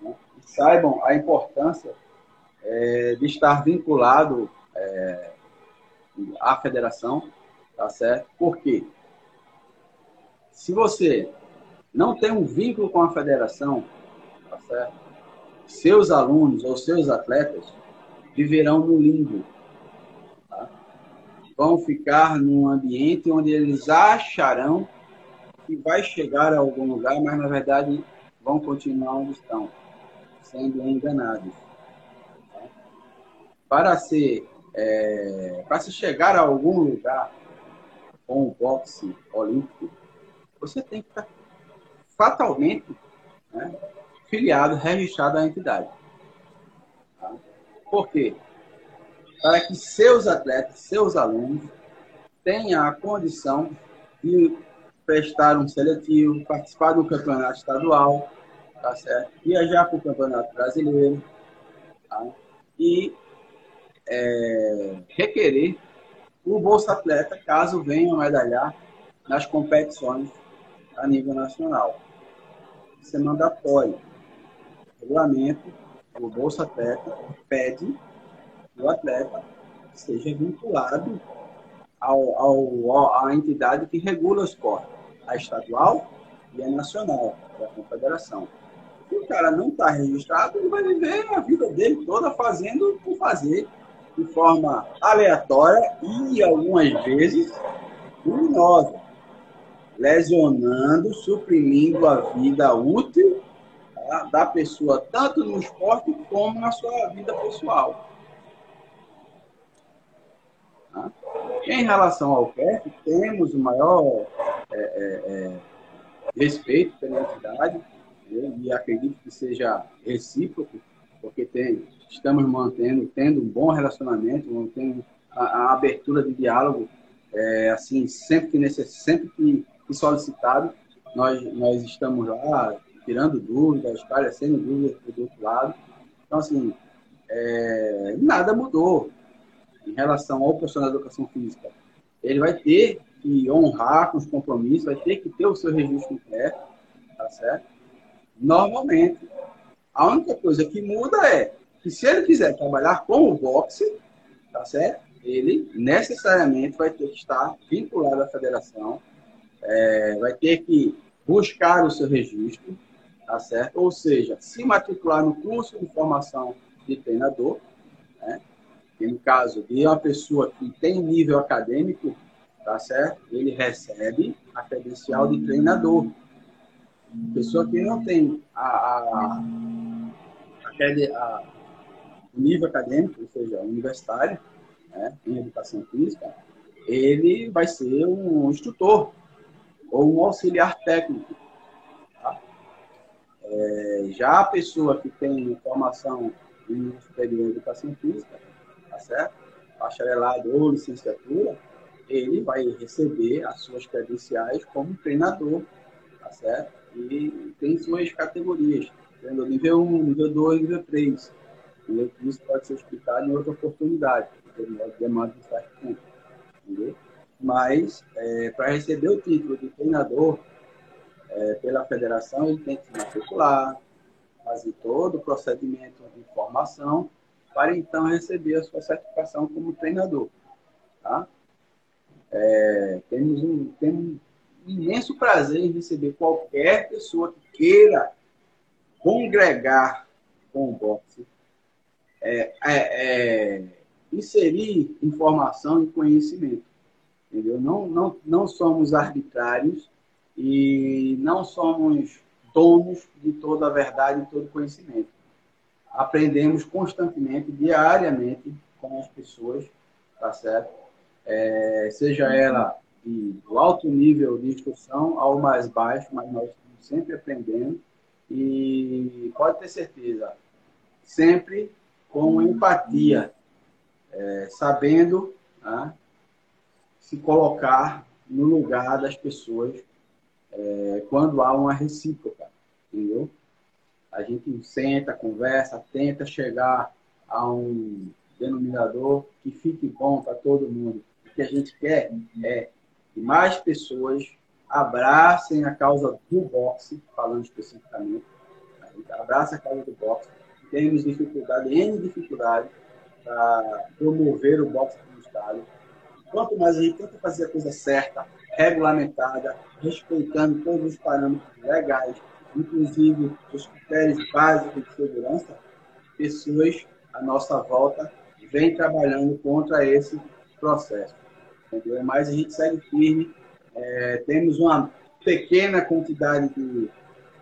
né, e saibam a importância é, de estar vinculado é, à federação, tá certo? Por quê? Se você não tem um vínculo com a federação, tá certo? Seus alunos ou seus atletas viverão no limbo. Tá? Vão ficar num ambiente onde eles acharão que vai chegar a algum lugar, mas na verdade vão continuar onde estão, sendo enganados. Tá? Para ser é, para se chegar a algum lugar com o boxe olímpico, você tem que estar fatalmente né, filiado, registrado à entidade. Tá? Por quê? Para que seus atletas, seus alunos, tenham a condição de prestar um seletivo, participar do campeonato estadual, tá certo? viajar para o campeonato brasileiro tá? e é, requerer o Bolsa Atleta caso venham medalhar nas competições a nível nacional. Isso é mandatório regulamento, o Bolsa Atleta pede que o atleta seja vinculado ao, ao, à entidade que regula o esporte, a estadual e a nacional, da confederação. Se o cara não está registrado, ele vai viver a vida dele toda fazendo por fazer, de forma aleatória e algumas vezes criminosa, lesionando, suprimindo a vida útil da pessoa, tanto no esporte como na sua vida pessoal. Tá? Em relação ao CAF, temos o maior é, é, é, respeito pela entidade, né? e acredito que seja recíproco, porque tem, estamos mantendo, tendo um bom relacionamento, mantendo a, a abertura de diálogo, é, assim, sempre que, necess, sempre que, solicitado, nós, nós estamos lá tirando dúvidas, esclarecendo dúvidas do outro lado. Então, assim, é, nada mudou em relação ao profissional da educação física. Ele vai ter que honrar com os compromissos, vai ter que ter o seu registro completo, tá certo? Normalmente. A única coisa que muda é que se ele quiser trabalhar com o boxe, tá certo? Ele necessariamente vai ter que estar vinculado à federação, é, vai ter que buscar o seu registro, tá certo? Ou seja, se matricular no curso de formação de treinador, né? E no caso de uma pessoa que tem nível acadêmico, tá certo? Ele recebe a credencial de treinador. Pessoa que não tem a, a, a, a nível acadêmico, ou seja, universitário, né, em educação física, ele vai ser um instrutor ou um auxiliar técnico. É, já a pessoa que tem formação em superior em educação física, tá certo? bacharelado ou licenciatura, ele vai receber as suas credenciais como treinador, tá certo? E tem suas categorias, treinador nível 1, nível 2, nível 3. E isso pode ser explicado em outra oportunidade, demanda de entendeu? Mas, é, para receber o título de treinador é, pela federação, ele tem que se matricular, fazer todo o procedimento de formação, para então receber a sua certificação como treinador. Tá? É, temos, um, temos um imenso prazer em receber qualquer pessoa que queira congregar com o boxe, é, é, é, inserir informação e conhecimento. Entendeu? Não, não, não somos arbitrários e não somos donos de toda a verdade e todo conhecimento. Aprendemos constantemente, diariamente, com as pessoas, tá certo? é, seja ela de, do alto nível de instrução ao mais baixo, mas nós estamos sempre aprendendo e pode ter certeza, sempre com empatia, é, sabendo né, se colocar no lugar das pessoas é, quando há uma recíproca, entendeu? A gente senta, conversa, tenta chegar a um denominador que fique bom para todo mundo que a gente quer é que mais pessoas abracem a causa do boxe, falando especificamente, abraça a causa do boxe, temos dificuldade, N dificuldade para promover o boxe no Estado. Quanto mais a gente tenta fazer a coisa certa, regulamentada, respeitando todos os parâmetros legais, inclusive os critérios básicos de segurança, pessoas à nossa volta vêm trabalhando contra esse processo entendeu? Mas a gente segue firme. É, temos uma pequena quantidade de,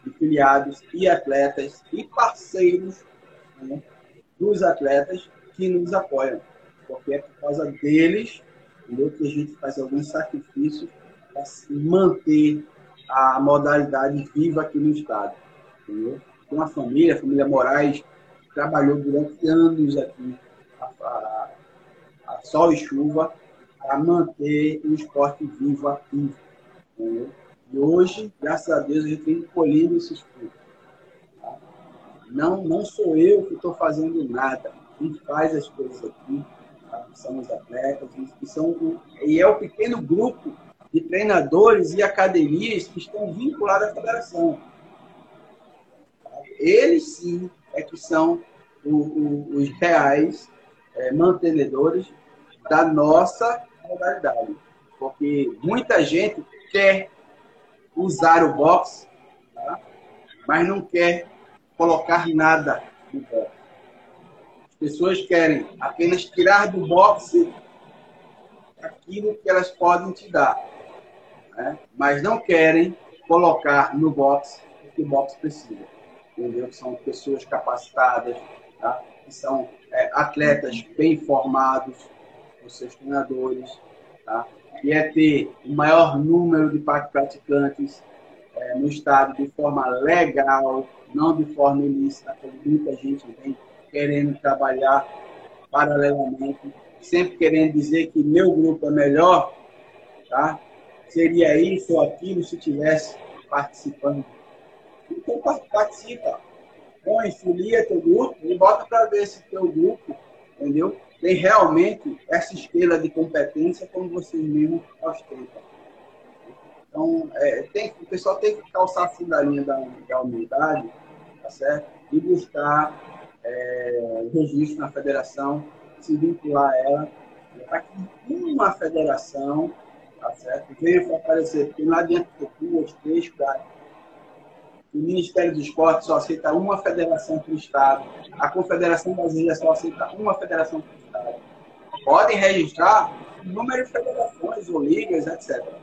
de, filiados e atletas e parceiros né, dos atletas que nos apoiam, porque é por causa deles que a gente faz alguns sacrifícios para manter a modalidade viva aqui no estado. Entendeu? Tem uma família, a família Moraes, trabalhou durante anos aqui, a, a, a sol e chuva, para manter o esporte vivo, ativo. Entendeu? E hoje, graças a Deus, a gente vem colhendo esses frutos. Tá? Não, não sou eu que estou fazendo nada. Quem faz as coisas aqui tá? são os atletas, são, e é o pequeno grupo de treinadores e academias que estão vinculados à federação. Eles sim é que são o, o, os reais é, mantenedores da nossa modalidade. Porque muita gente quer usar o boxe, tá? mas não quer colocar nada no boxe. As pessoas querem apenas tirar do boxe aquilo que elas podem te dar, né? mas não querem colocar no boxe o que o boxe precisa. Entendeu? São pessoas capacitadas, tá? que são é, atletas bem formados, os seus treinadores, tá? e é ter o maior número de praticantes é, no estado de forma legal, não de forma ilícita, como muita gente vem querendo trabalhar paralelamente, sempre querendo dizer que meu grupo é melhor, tá? Seria isso ou aquilo se tivesse participando. Então participa, põe, filia teu grupo e bota para ver se teu grupo, entendeu? Tem realmente essa estrela de competência como vocês mesmos ostentam. Então, é, tem, o pessoal tem que calçar assim da linha da, da humildade, tá certo? E buscar é, registro na federação, se vincular a ela, para que uma federação, tá certo? Venha fortalecer, não adianta ter duas, três, quatro. O Ministério do Esporte só aceita uma federação o Estado. A Confederação Brasileira só aceita uma federação o Estado. Podem registrar número de federações ou ligas, etc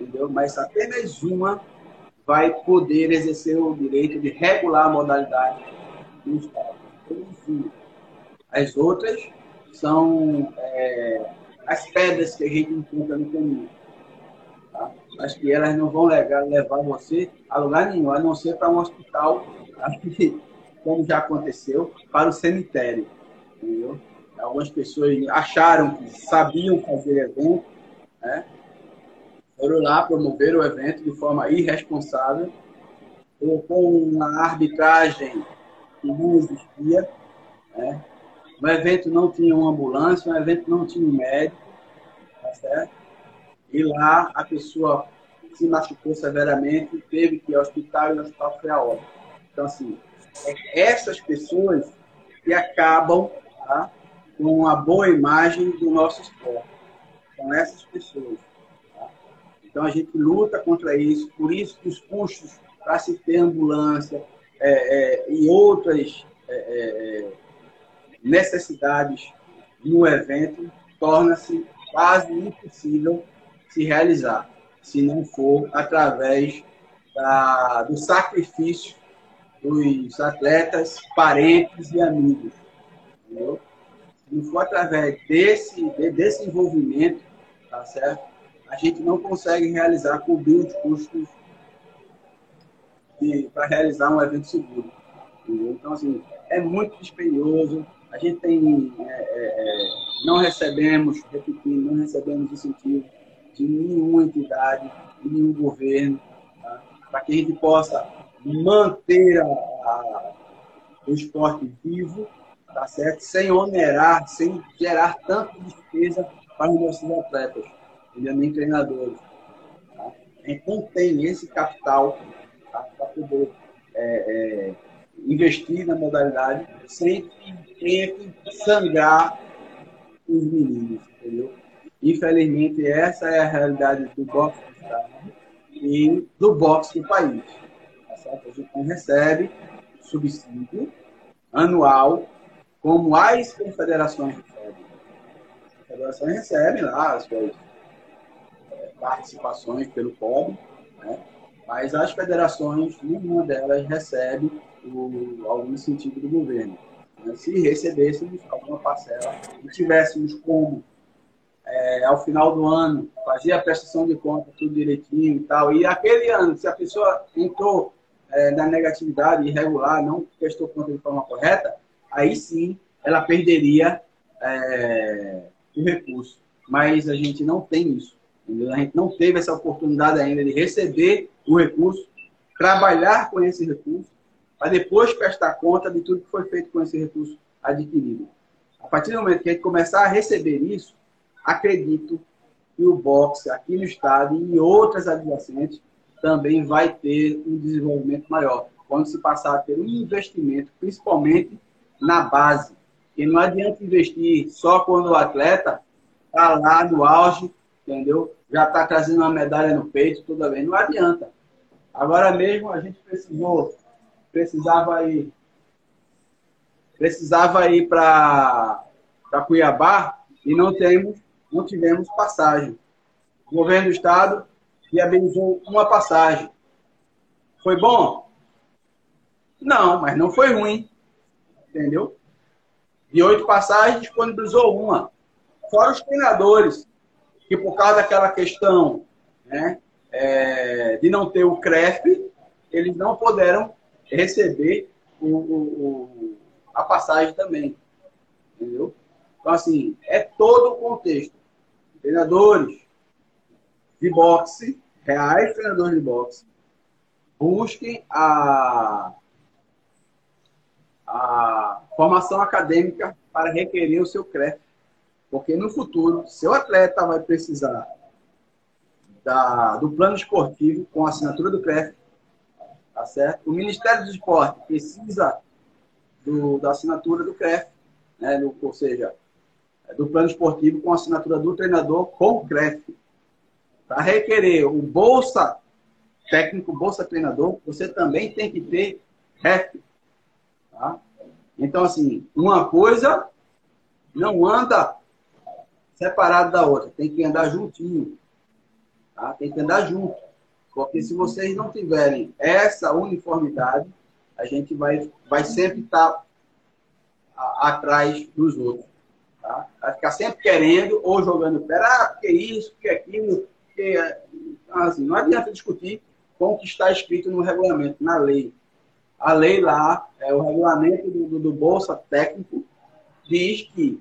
entendeu? Mas apenas uma vai poder exercer o direito de regular a modalidade do Estado. As outras são é, as pedras que a gente encontra no caminho. Mas que elas não vão levar, levar você a lugar nenhum, a não ser para um hospital, como já aconteceu, para o cemitério. Entendeu? Algumas pessoas acharam que sabiam fazer evento, né? foram lá promover o evento de forma irresponsável, com uma arbitragem que não existia. Né? O evento não tinha uma ambulância, o evento não tinha um médico, tá certo? E lá a pessoa se machucou severamente, teve que ir ao hospital e o hospital foi a hora. Então, assim, é essas pessoas que acabam tá, com uma boa imagem do nosso esporte. São essas pessoas. Então a gente luta contra isso, por isso que os custos para se ter ambulância é, é, e outras é, é necessidades no evento torna-se quase impossível se realizar, se não for através da, do sacrifício dos atletas, parentes e amigos. Entendeu? Se não for através desse, desse envolvimento, tá certo? a gente não consegue realizar, cobrir os custos para realizar um evento seguro. Entendeu? Então, assim, é muito dispendioso. A gente tem, é, é, é, não recebemos, repetindo, não recebemos incentivo de nenhuma entidade, de nenhum governo, tá? para que a gente possa manter a, a, o esporte vivo, tá certo? Sem onerar, sem gerar tanta despesa para os nossos atletas ele nem treinadores. Tá? A gente não tem esse capital tá? para poder é, é, investir na modalidade sem que tenha que sangrar os meninos, entendeu? Infelizmente, essa é a realidade do boxe do Estado e do boxe do país. Tá? A gente não recebe subsídio anual como as confederações recebem. As confederações recebem lá as coisas participações pelo COB, né? mas as federações, nenhuma delas recebe o, algum incentivo do governo. Se recebêssemos alguma parcela e tivéssemos como, é, ao final do ano, fazer a prestação de conta tudo direitinho e tal, e aquele ano, se a pessoa entrou é, na negatividade irregular, não prestou conta de forma correta, aí sim ela perderia é, o recurso. Mas a gente não tem isso. Entendeu? A gente não teve essa oportunidade ainda de receber o recurso, trabalhar com esse recurso, para depois prestar conta de tudo que foi feito com esse recurso adquirido. A partir do momento que a gente começar a receber isso, acredito que o boxe aqui no estado e em outras adjacentes também vai ter um desenvolvimento maior. Quando se passar a ter um investimento, principalmente na base. E não adianta investir só quando o atleta está lá no auge, entendeu? já está trazendo uma medalha no peito, tudo bem. Não adianta. Agora mesmo a gente precisou, precisava ir, precisava ir para Cuiabá e não temos, não tivemos passagem. O governo do estado viabilizou uma passagem. Foi bom? Não, mas não foi ruim. Entendeu? De oito passagens, disponibilizou uma. Fora os treinadores que por causa daquela questão né, é, de não ter o CREF, eles não puderam receber o, o, o, a passagem também. Entendeu? Então, assim, é todo o contexto. Treinadores de boxe, reais treinadores de boxe, busquem a, a formação acadêmica para requerer o seu CREF. Porque no futuro, seu atleta vai precisar da, do plano esportivo com a assinatura do CREF, tá certo? O Ministério do Esporte precisa do, da assinatura do CREF, né? Ou seja, do plano esportivo com assinatura do treinador com o CREF. Para requerer o Bolsa Técnico, Bolsa Treinador, você também tem que ter REF. Tá? Então, assim, uma coisa não anda separado da outra, tem que andar juntinho. Tá? Tem que andar junto. Porque se vocês não tiverem essa uniformidade, a gente vai, vai sempre estar tá atrás dos outros. Tá? Vai ficar sempre querendo ou jogando pera, ah, porque isso, porque aquilo. Porque... Assim, não adianta discutir com o que está escrito no regulamento, na lei. A lei lá, é o regulamento do, do, do Bolsa Técnico, diz que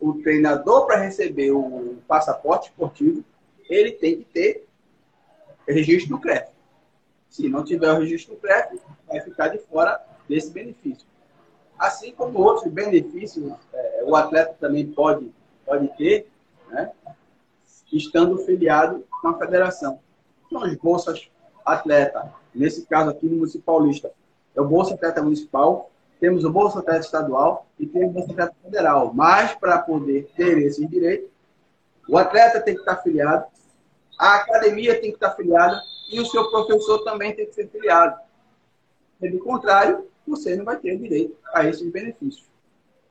o treinador, para receber o passaporte esportivo, ele tem que ter registro no CREF. Se não tiver o registro no CREF, vai ficar de fora desse benefício. Assim como outros benefícios, é, o atleta também pode, pode ter, né, estando filiado com a federação. São as bolsas atleta, nesse caso aqui no Municipal Paulista, é o Bolsa Atleta Municipal, temos o Bolsa Atleta Estadual e temos o Bolsa Atleta Federal. Mas para poder ter esses direitos, o atleta tem que estar filiado a academia tem que estar filiada e o seu professor também tem que ser filiado. Do contrário, você não vai ter direito a esses benefícios.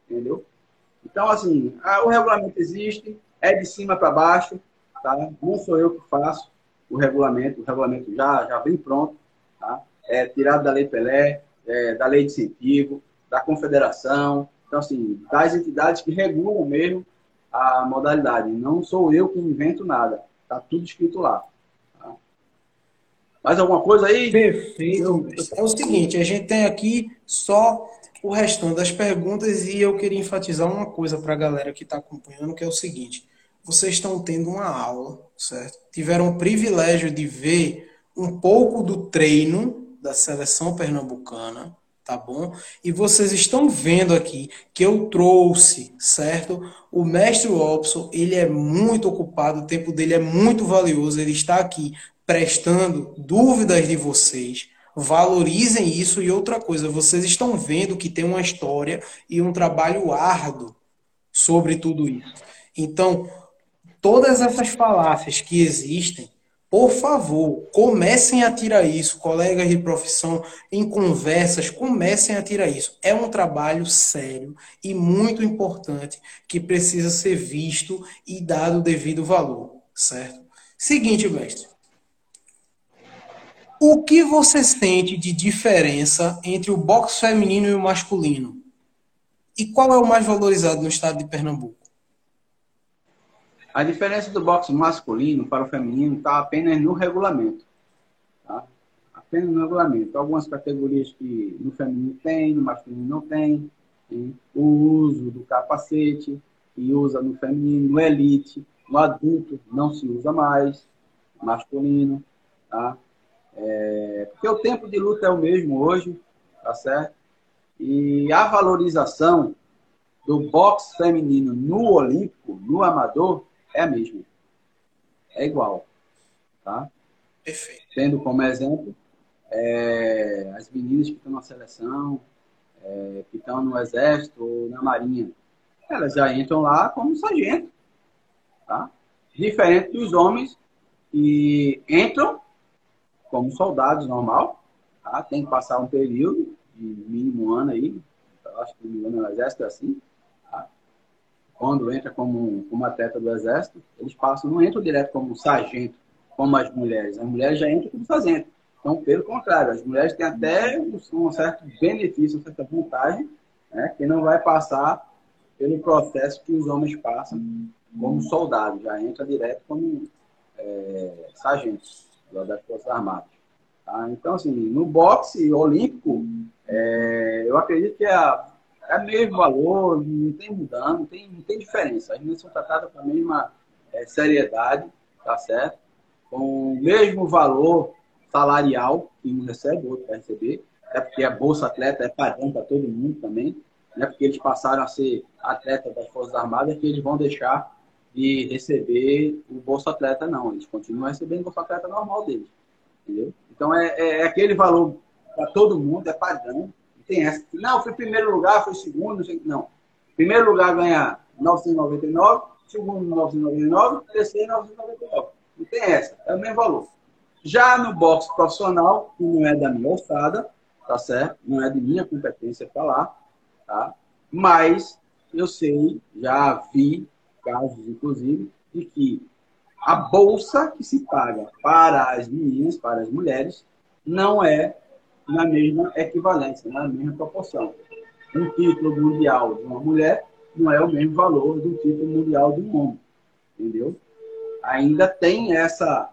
Entendeu? Então, assim, o regulamento existe, é de cima para baixo, tá? Não sou eu que faço o regulamento, o regulamento já, já vem pronto, tá? É tirado da Lei Pelé, é, da Lei de Incentivo, da Confederação, então, assim, das entidades que regulam mesmo a modalidade. Não sou eu que invento nada. Tá tudo escrito lá. Mais alguma coisa aí? Perfeito. É o seguinte, a gente tem aqui só o restante das perguntas e eu queria enfatizar uma coisa para a galera que está acompanhando, que é o seguinte: vocês estão tendo uma aula, certo? Tiveram o privilégio de ver um pouco do treino da seleção pernambucana, tá bom? E vocês estão vendo aqui que eu trouxe, certo? O mestre Robson, ele é muito ocupado, o tempo dele é muito valioso, ele está aqui prestando dúvidas de vocês. Valorizem isso e outra coisa, vocês estão vendo que tem uma história e um trabalho árduo sobre tudo isso. Então, todas essas falácias que existem, por favor, comecem a tirar isso, colegas de profissão, em conversas, comecem a tirar isso. É um trabalho sério e muito importante que precisa ser visto e dado o devido valor, certo? Seguinte, mestre. O que você sente de diferença entre o boxe feminino e o masculino? E qual é o mais valorizado no estado de Pernambuco? A diferença do boxe masculino para o feminino está apenas no regulamento. Tá? Apenas no regulamento. Algumas categorias que no feminino tem, no masculino não tem. tem. O uso do capacete, que usa no feminino, no elite, no adulto não se usa mais, masculino. Tá? É, porque o tempo de luta é o mesmo hoje, tá certo? E a valorização do boxe feminino no olímpico, no amador, é a mesma. É igual. Tá? Perfeito. Tendo como exemplo é, as meninas que estão na seleção, é, que estão no exército ou na marinha, elas já entram lá como sargento. Tá? Diferente dos homens que entram como soldados normal, tá? tem que passar um período de mínimo um ano aí, acho que no exército é assim, quando entra como, como atleta do Exército, eles passam, não entram direto como sargento, como as mulheres. As mulheres já entram como sargento. Então, pelo contrário, as mulheres têm até um certo benefício, uma certa vantagem, né, que não vai passar pelo processo que os homens passam como soldados, já entra direto como é, sargentos das Forças Armadas. Tá? Então, assim, no boxe olímpico, é, eu acredito que a é o mesmo valor, não tem mudando, não tem, não tem diferença. As meninas são tratadas com a mesma é, seriedade, tá certo? Com o mesmo valor salarial que um recebe, o outro vai receber. é porque a Bolsa Atleta é padrão para todo mundo também, não é porque eles passaram a ser atletas das Forças Armadas que eles vão deixar de receber o Bolsa Atleta, não. Eles continuam recebendo o Atleta normal deles. Entendeu? Então é, é, é aquele valor para todo mundo, é padrão. Não tem essa. Não, foi primeiro lugar, foi segundo, não sei Não. Primeiro lugar ganha 999, segundo 999, terceiro 999. Não tem essa, é o mesmo valor. Já no boxe profissional, que não é da minha alçada, tá certo? Não é de minha competência falar, tá? Mas eu sei, já vi casos, inclusive, de que a bolsa que se paga para as meninas, para as mulheres, não é na mesma equivalência, na mesma proporção. Um título mundial de uma mulher não é o mesmo valor do título mundial de um homem. Entendeu? Ainda tem essa,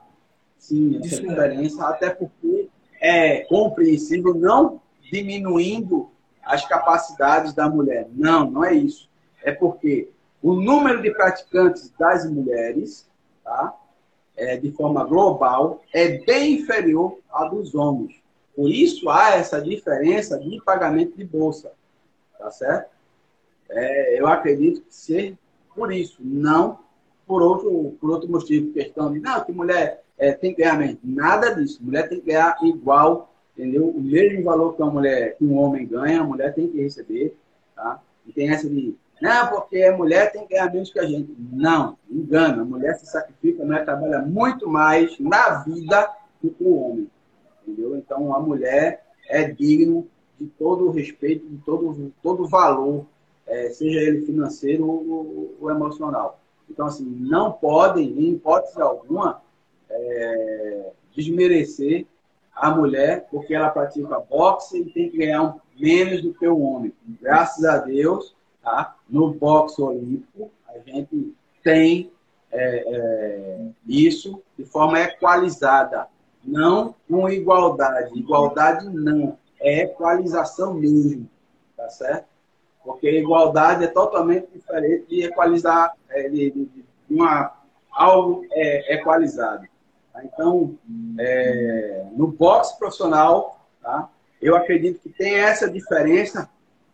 sim, essa diferença, até porque é compreensível, não diminuindo as capacidades da mulher. Não, não é isso. É porque o número de praticantes das mulheres, tá? É, de forma global, é bem inferior à dos homens. Por isso há essa diferença de pagamento de bolsa. Tá certo? É, eu acredito que ser por isso, não por outro, por outro motivo. Questão de, não, que mulher é, tem que ganhar. Nada disso. Mulher tem que ganhar igual, entendeu? O mesmo valor que uma mulher, que um homem ganha, a mulher tem que receber. Tá? E tem essa de não, porque a mulher tem que ganhar menos que a gente. Não, engana. A mulher se sacrifica, a mulher trabalha muito mais na vida do que o homem. Entendeu? Então, a mulher é digno de todo o respeito, de todo, todo o valor, é, seja ele financeiro ou, ou, emocional. Então, assim, não podem, em hipótese alguma, é, desmerecer a mulher porque ela pratica boxe e tem que ganhar menos do que o homem. Graças a Deus, Tá? No boxe olímpico, a gente tem é, é, isso de forma equalizada, não com igualdade. Igualdade não, é equalização mesmo, tá certo? Porque igualdade é totalmente diferente de equalizar, é, de, de, de uma, algo é, equalizado. Tá? Então, é, no boxe profissional, tá? eu acredito que tem essa diferença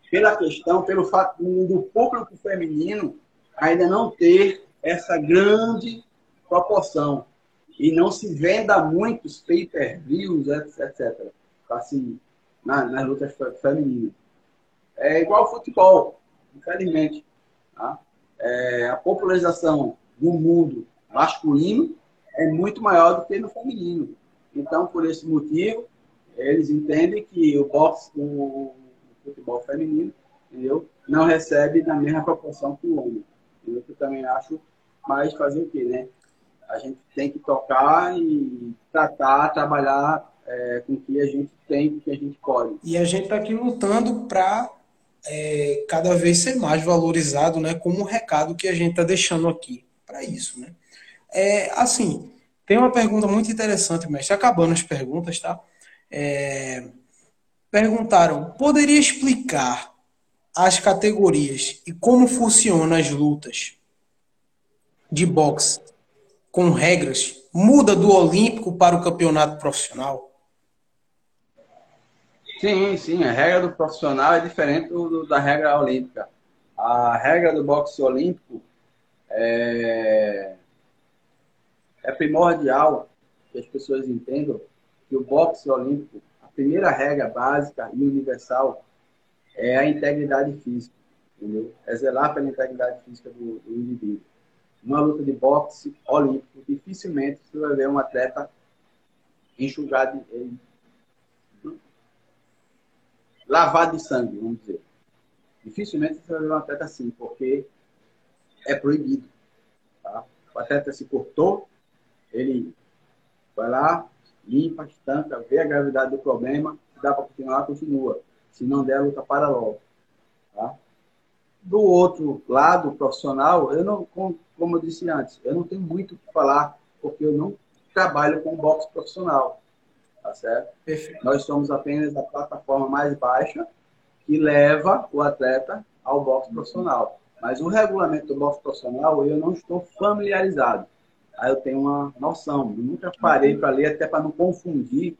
pela questão, pelo fato do público feminino ainda não ter essa grande proporção e não se venda muitos pay-per-views, etc. Assim, na, nas lutas femininas. É igual ao futebol, infelizmente. Tá? É, a popularização do mundo masculino é muito maior do que no feminino. Então, por esse motivo, eles entendem que o boxe, o futebol feminino, entendeu? Não recebe na mesma proporção que o homem. Eu também acho, mas fazer o quê, né? A gente tem que tocar e tratar, trabalhar é, com o que a gente tem, com o que a gente pode. E a gente está aqui lutando para é, cada vez ser mais valorizado, né? Como um recado que a gente está deixando aqui para isso, né? É, assim, tem uma pergunta muito interessante, mestre. Acabando as perguntas, tá? É, perguntaram: poderia explicar as categorias e como funcionam as lutas de boxe com regras? Muda do olímpico para o campeonato profissional? Sim, sim. A regra do profissional é diferente do, da regra olímpica. A regra do boxe olímpico é, é primordial que as pessoas entendam que o boxe olímpico primeira regra básica e universal é a integridade física, entendeu? É zelar pela integridade física do, do indivíduo. Numa luta de boxe olímpico, dificilmente você vai ver um atleta enxugado, lavado de sangue, vamos dizer. Dificilmente você vai ver um atleta assim, porque é proibido. Tá? O atleta se cortou, ele vai lá, limpa, estanca, vê a gravidade do problema, se dá para continuar, continua. Se não der, luta para logo. Tá? Do outro lado, profissional, eu não, como eu disse antes, eu não tenho muito o que falar, porque eu não trabalho com boxe profissional. Tá certo? Perfeito. Nós somos apenas a plataforma mais baixa que leva o atleta ao boxe profissional. Mas o regulamento do boxe profissional eu não estou familiarizado aí eu tenho uma noção. Eu nunca parei para ler, até para não confundir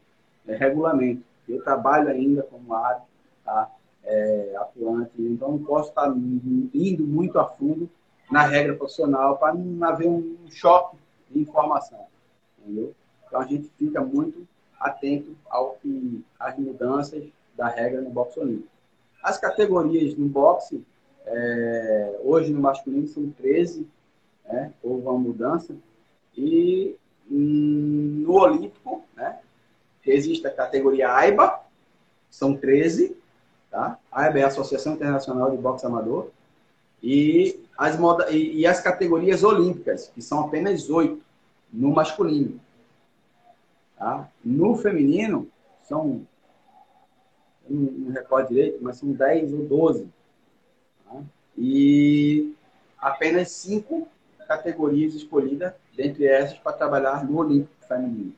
é, regulamento. Eu trabalho ainda como área tá? é, atuante, então não posso estar indo muito a fundo na regra profissional para não haver um choque de informação. Entendeu? Então a gente fica muito atento ao que as mudanças da regra no boxe olímpico. As categorias no boxe, é, hoje no masculino são 13, né? houve uma mudança, e hum, no olímpico, né? existe a categoria AIBA, são 13, tá? AIBA é a Associação Internacional de Boxe Amador, e as, moda, e as categorias olímpicas, que são apenas oito no masculino. Tá? No feminino, são, não, não recordo direito, mas são 10 ou 12. Tá? E apenas cinco categorias escolhidas, dentre essas, para trabalhar no Olímpico Feminino.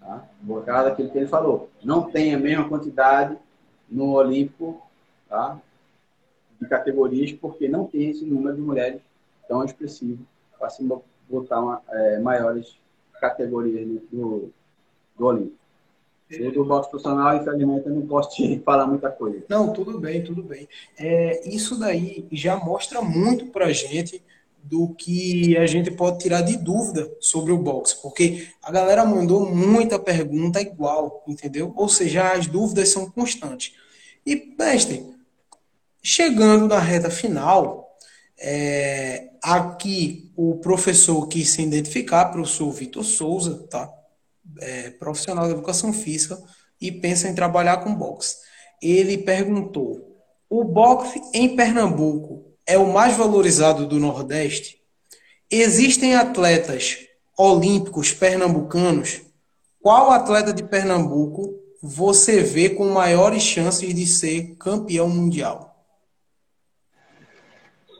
Tá? Causa daquilo que ele falou. Não tem a mesma quantidade no Olímpico tá? de categorias, porque não tem esse número de mulheres tão expressivo para se botar uma, é, maiores categorias do, do Olímpico. Eu do boxe profissional, infelizmente, eu não posso te falar muita coisa. Não, tudo bem, tudo bem. É, isso daí já mostra muito para gente do que a gente pode tirar de dúvida sobre o boxe, porque a galera mandou muita pergunta igual, entendeu? Ou seja, as dúvidas são constantes. E, mestre, chegando na reta final, é, aqui o professor quis se identificar, professor Vitor Souza, tá? É, profissional de educação física e pensa em trabalhar com boxe. Ele perguntou: o boxe em Pernambuco é o mais valorizado do Nordeste? Existem atletas olímpicos pernambucanos? Qual atleta de Pernambuco você vê com maiores chances de ser campeão mundial?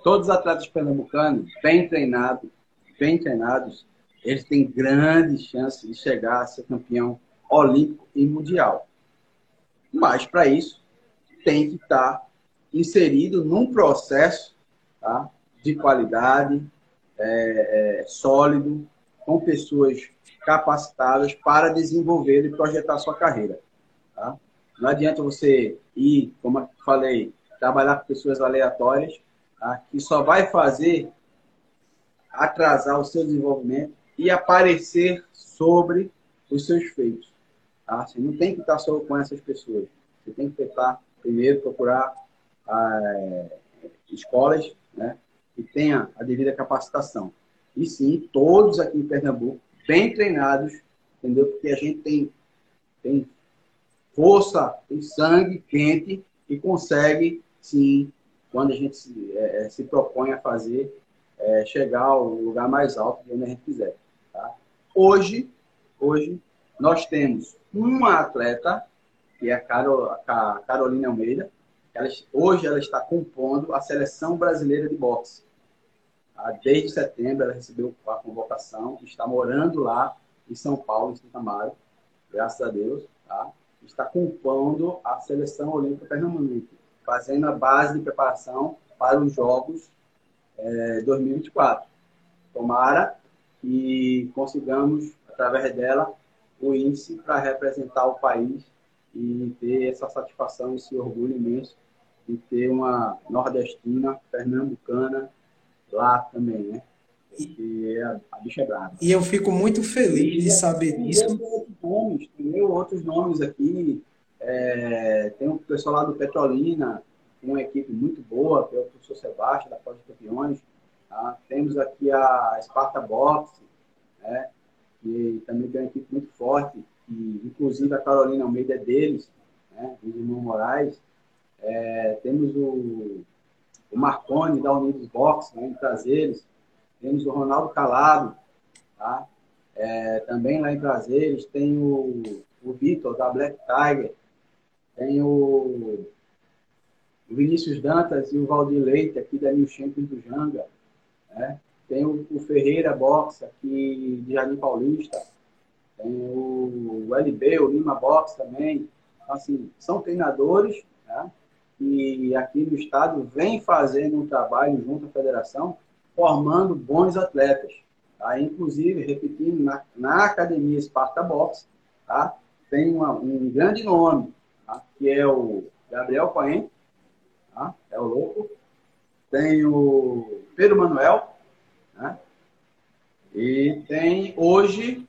Todos os atletas pernambucanos, bem treinados, bem treinados, eles têm grandes chances de chegar a ser campeão olímpico e mundial. Mas, para isso, tem que estar inserido num processo tá? de qualidade, é, é, sólido, com pessoas capacitadas para desenvolver e projetar sua carreira. Tá? Não adianta você ir, como eu falei, trabalhar com pessoas aleatórias, tá? que só vai fazer atrasar o seu desenvolvimento e aparecer sobre os seus feitos. Tá? Você não tem que estar só com essas pessoas. Você tem que tentar, primeiro, procurar ah, escolas né, que tenha a devida capacitação. E sim, todos aqui em Pernambuco, bem treinados, entendeu? Porque a gente tem, tem força, tem sangue quente e consegue, sim, quando a gente se, é, é, se propõe a fazer, é, chegar ao lugar mais alto onde a gente quiser. Tá? Hoje, hoje, nós temos uma atleta, que é a, Carol, a Carolina Almeida, ela, hoje ela está compondo a seleção brasileira de boxe. Tá? Desde setembro ela recebeu a convocação, está morando lá em São Paulo, em Santa Mário, graças a Deus. Tá? Está compondo a seleção olímpica pernambucana, fazendo a base de preparação para os Jogos é, 2024. Tomara que consigamos, através dela, o índice para representar o país e ter essa satisfação, esse orgulho imenso de ter uma nordestina, pernambucana lá também, né? Porque a, a bicha é brava. E eu fico muito feliz de saber disso. Tem outros nomes, tem outros nomes aqui. É, tem um pessoal lá do Petrolina, uma equipe muito boa, que é o professor Sebastião, da Pós Campeões. Tá? Temos aqui a Sparta Box, né? que também tem uma equipe muito forte, e inclusive a Carolina Almeida é deles, né? os irmãos Moraes. É, temos o, o Marconi da Unidos Box, né, em Prazeres. Temos o Ronaldo Calado, tá? É, também lá em Prazeres. Tem o, o Vitor da Black Tiger. Tem o, o Vinícius Dantas e o Valdir Leite, aqui da New Champions do Janga. Né? Tem o, o, Ferreira Box, aqui de Jardim Paulista. Tem o, o LB, o Lima Box também. Então, assim, são treinadores né? Que aqui no estado vem fazendo um trabalho junto à federação, formando bons atletas. Tá? Inclusive, repetindo, na, na academia Sparta Box, tá? tem uma, um grande nome, tá? que é o Gabriel Cohen, tá? é o louco. Tem o Pedro Manuel, né? e tem hoje,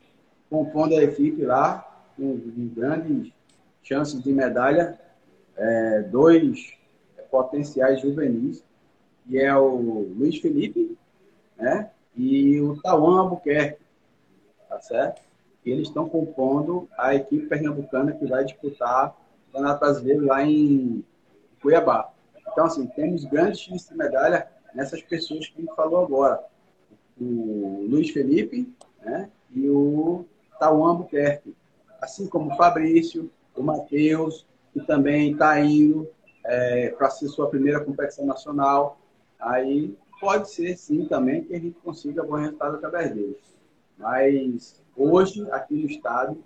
compondo a equipe lá, com grandes chances de medalha, é, dois potenciais juvenis, que é o Luiz Felipe né? e o Tauan Albuquerque, tá certo? E eles estão compondo a equipe pernambucana que vai disputar o Campeonato Brasileiro lá em Cuiabá. Então, assim, temos grandes chances de medalha nessas pessoas que a gente falou agora. O Luiz Felipe né? e o Tauan Albuquerque. Assim como o Fabrício, o Matheus, que também está indo é, para ser sua primeira competição nacional. Aí pode ser sim também que a gente consiga bom resultado através deles. Mas hoje, aqui no estado,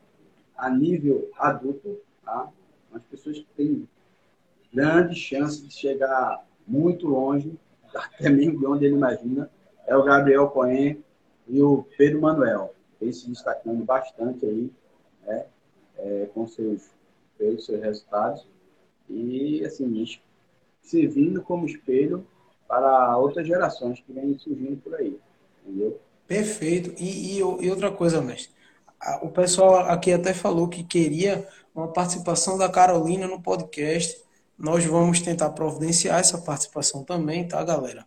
a nível adulto, tá? as pessoas que têm grandes chances de chegar muito longe, até mesmo de onde ele imagina, é o Gabriel Cohen e o Pedro Manuel. Vem se destacando bastante aí, né? É, com seus, seus resultados e, assim, servindo como espelho para outras gerações que vêm surgindo por aí. Entendeu? Perfeito. E, e, e outra coisa, mestre. O pessoal aqui até falou que queria uma participação da Carolina no podcast. Nós vamos tentar providenciar essa participação também, tá, galera?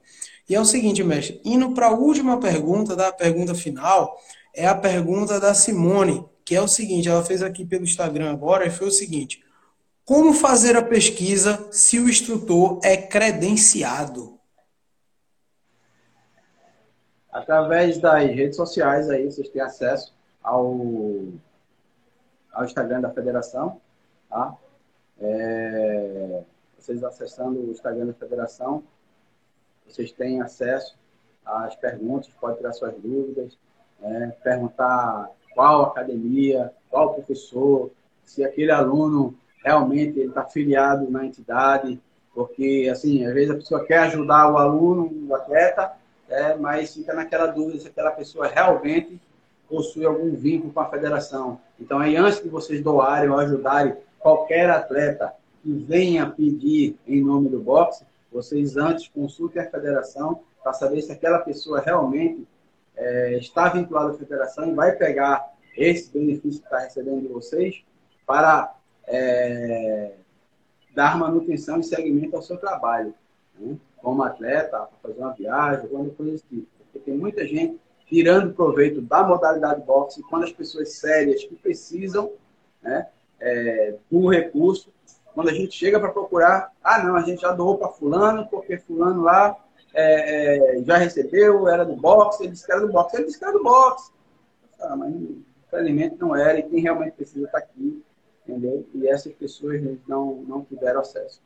E é o seguinte, mestre, indo para a última pergunta, da pergunta final, é a pergunta da Simone, que é o seguinte, ela fez aqui pelo Instagram agora, e foi o seguinte: como fazer a pesquisa se o instrutor é credenciado? Através das redes sociais aí, vocês têm acesso ao, ao Instagram da federação, tá? É, vocês acessando o Instagram da federação, vocês têm acesso às perguntas, pode tirar suas dúvidas, é, perguntar qual academia, qual professor, se aquele aluno realmente está filiado na entidade, porque, assim, às vezes a pessoa quer ajudar o aluno, o atleta, é, mas fica naquela dúvida se aquela pessoa realmente possui algum vínculo com a federação. Então, aí, antes de vocês doarem ou ajudarem qualquer atleta que venha pedir em nome do boxe, vocês antes consultem a federação para saber se aquela pessoa realmente é, está vinculada à federação e vai pegar esse benefício que está recebendo de vocês para é, dar manutenção e segmento ao seu trabalho, né? como atleta, para fazer uma viagem, alguma coisa desse tipo. Porque tem muita gente tirando proveito da modalidade boxe quando as pessoas sérias que precisam né, é, do recurso, quando a gente chega para procurar, ah, não, a gente já doou para fulano, porque fulano lá é, é, já recebeu, era do boxe, ele disse que era do boxe, ele disse que era do boxe. Ah, mas infelizmente não era, e quem realmente precisa estar tá aqui entendeu? E essas pessoas não, não tiveram acesso,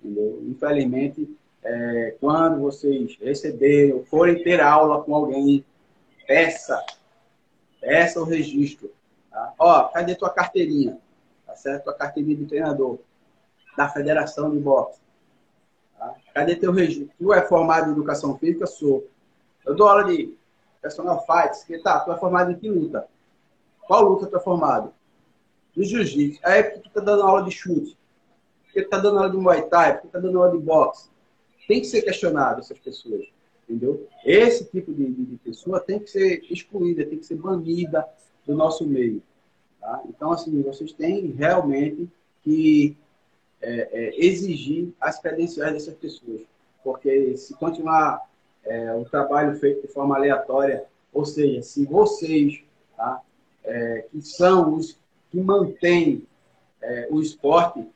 entendeu? Infelizmente, é, quando vocês receberem forem ter aula com alguém, peça, peça o registro. Tá? Ó, cadê tua carteirinha? Tá certo? Tua carteirinha de treinador da Federação de Boxe. Cadê teu registro? Tu é formado em Educação Física? Sou. Eu dou aula de personal fights. Que tá, tu é formado em que luta? Qual luta tu é formado? do jiu-jitsu. Aí é porque tu tá dando aula de chute, porque tu tá dando aula de muay thai, porque tu tá dando aula de boxe. Tem que ser questionado essas pessoas, entendeu? Esse tipo de, de, de pessoa tem que ser excluída, tem que ser banida do nosso meio. Tá? Então, assim, vocês têm realmente que é, é, exigir as credenciais dessas pessoas. Porque se continuar é, o trabalho feito de forma aleatória, ou seja, se vocês, tá, é, que são os que mantém é, o esporte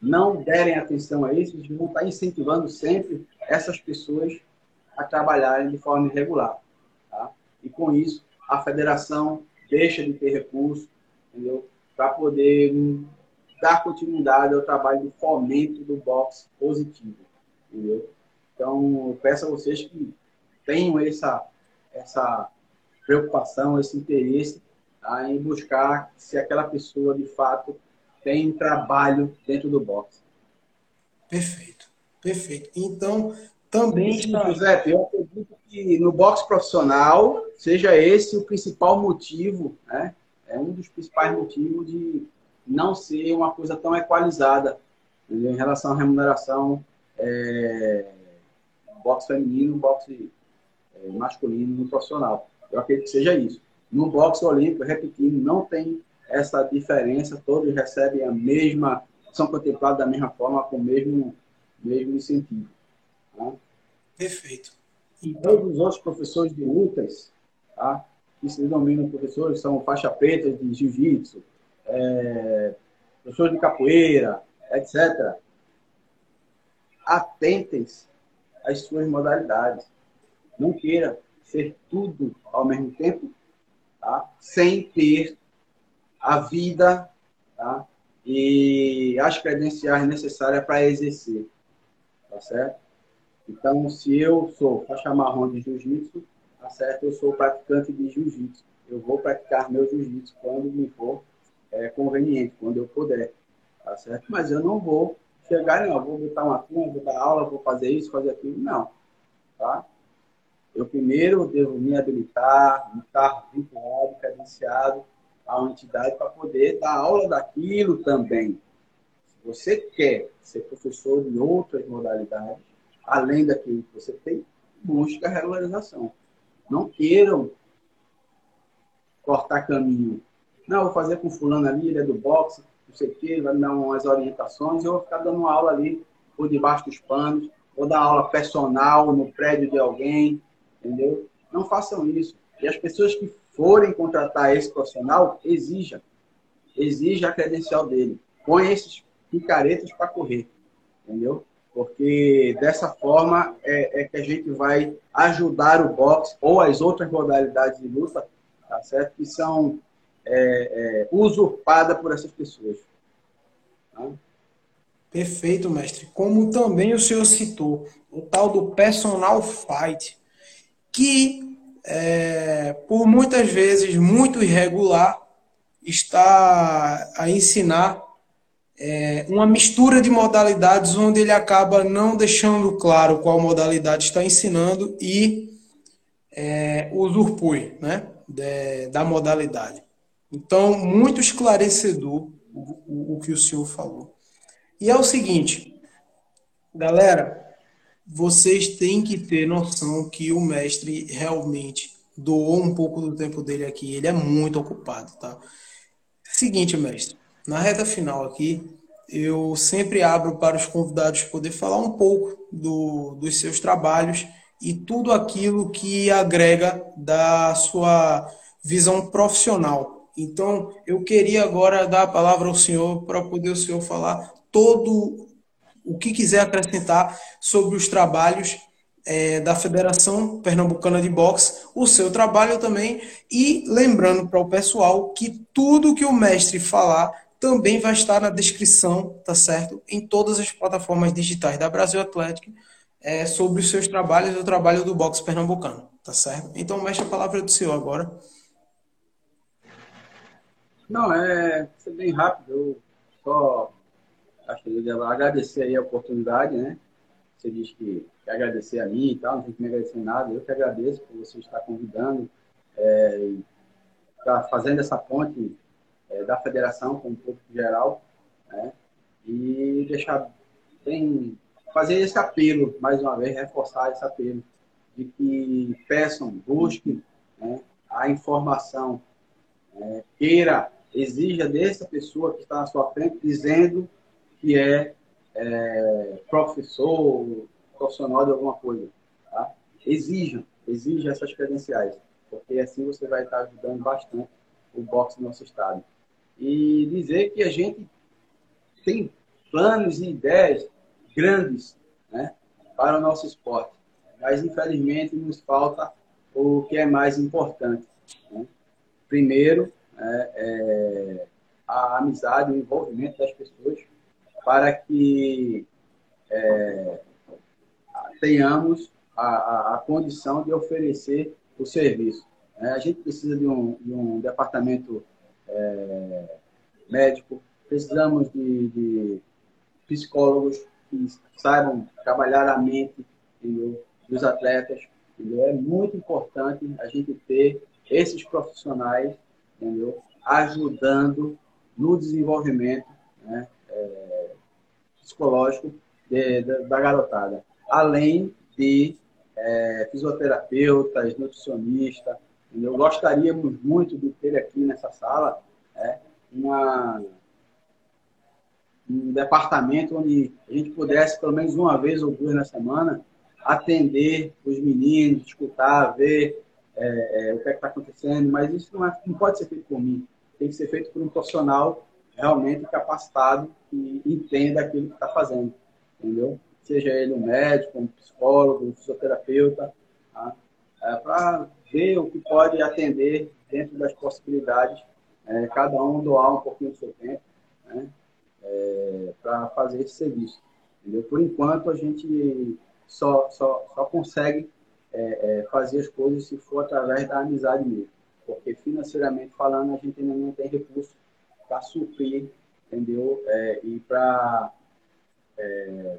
não derem atenção a isso, vão estar incentivando sempre essas pessoas a trabalharem de forma irregular. Tá? E com isso, a federação deixa de ter recurso? Para poder hum, dar continuidade ao trabalho de fomento do boxe positivo, entendeu? Então, eu peço a vocês que tenham essa, essa preocupação, esse interesse tá? em buscar se aquela pessoa de fato tem trabalho dentro do boxe. Perfeito, perfeito. Então, também. José, eu acredito que no boxe profissional seja esse o principal motivo, né? É um dos principais motivos de não ser uma coisa tão equalizada entendeu? em relação à remuneração é, boxe feminino, boxe é, masculino no profissional. Eu acredito que seja isso. No boxe olímpico, repetindo, não tem essa diferença, todos recebem a mesma, são contemplados da mesma forma, com o mesmo, mesmo incentivo. Tá? Perfeito. E todos os outros professores de lutas, tá? que se dominam professores, são faixa preta de jiu-jitsu, é, professores de capoeira, etc. Atentem-se às suas modalidades. Não queira ser tudo ao mesmo tempo, tá? sem ter a vida tá? e as credenciais necessárias para exercer. Tá certo? Então, se eu sou faixa marrom de jiu-jitsu, tá certo? Eu sou praticante de jiu-jitsu. Eu vou praticar meu jiu-jitsu quando me for é, conveniente, quando eu puder. Tá certo? Mas eu não vou chegar, não, vou botar uma turma, vou dar aula, vou fazer isso, fazer aquilo. Não. Tá? Eu primeiro devo me habilitar, estar vinculado, credenciado a uma entidade para poder dar aula daquilo também. Se você quer ser professor de outras modalidades, além daquilo que você tem, busque a regularização. Não queiram cortar caminho. Não, vou fazer com fulano ali, ele é do boxe, não sei o quê, vai me dar umas orientações, eu vou ficar dando aula ali por debaixo dos panos, vou dar aula personal no prédio de alguém, entendeu? Não façam isso. E as pessoas que forem contratar esse profissional, exija. Exija a credencial dele. Põe esses picaretas para correr. Entendeu? Porque dessa forma é, é, que a gente vai ajudar o boxe ou as outras modalidades de luta, tá certo? Que são é, é, usurpadas por essas pessoas. Tá? Perfeito, mestre. Como também o senhor citou, o tal do personal fight, que é, por muitas vezes muito irregular, está a ensinar é, uma mistura de modalidades onde ele acaba não deixando claro qual modalidade está ensinando e é, usurpui né, de, da modalidade. Então, muito esclarecedor o, o, o que o senhor falou. E é o seguinte, galera, vocês têm que ter noção que o mestre realmente doou um pouco do tempo dele aqui. Ele é muito ocupado, tá? Seguinte, mestre, na reta final aqui, eu sempre abro para os convidados poder falar um pouco do, dos seus trabalhos e tudo aquilo que agrega da sua visão profissional. Então, eu queria agora dar a palavra ao senhor para poder o senhor falar todo o que quiser acrescentar sobre os trabalhos é, da Federação Pernambucana de Boxe, o seu trabalho também, e lembrando para o pessoal que tudo que o mestre falar também vai estar na descrição, tá certo? Em todas as plataformas digitais da Brasil Atlético é, sobre os seus trabalhos e o trabalho do boxe pernambucano, tá certo? Então, mestre, a palavra é do senhor agora. Não, é bem rápido. Eu só acho que eu devo agradecer aí a oportunidade, né? Você diz que quer agradecer a mim e tal, não tem que me agradecer nada. Eu que agradeço por você estar convidando, é, estar fazendo essa ponte é, da federação com o público geral, né? E deixar bem, fazer esse apelo, mais uma vez, reforçar esse apelo de que peçam, busquem né, a informação, é, queira, exija dessa pessoa que está na sua frente, dizendo que é, é professor, profissional de alguma coisa. Tá? Exijam, exijam essas credenciais, porque assim você vai estar ajudando bastante o boxe no nosso estado. E dizer que a gente tem planos e ideias grandes né, para o nosso esporte, mas infelizmente nos falta o que é mais importante. Né? Primeiro, é, é, a amizade, o envolvimento das pessoas para que é, tenhamos a, a, a, condição de oferecer o serviço. É, a gente precisa de um, de um departamento é, médico, precisamos de, de, psicólogos que saibam trabalhar a mente entendeu? dos atletas. Entendeu? É muito importante a gente ter esses profissionais entendeu? ajudando no desenvolvimento né, é, psicológico de, de, da garotada. Além de é, fisioterapeutas, nutricionistas. Eu gostaríamos muito de ter aqui nessa sala é, uma, um departamento onde a gente pudesse, pelo menos uma vez ou duas na semana, atender os meninos, escutar, ver é, o que é está acontecendo, mas isso não, é, não pode ser feito por mim. Tem que ser feito por um profissional realmente capacitado e entenda aquilo que está fazendo, entendeu? Seja ele um médico, um psicólogo, um fisioterapeuta, tá? é, para ver o que pode atender dentro das possibilidades, é, cada um doar um pouquinho do seu tempo, né? É, para fazer esse serviço. Entendeu? Por enquanto, a gente só, só, só consegue é, é, fazer as coisas se for através da amizade mesmo. Porque financeiramente falando, a gente ainda não tem recurso para suprir, entendeu? É, e para é,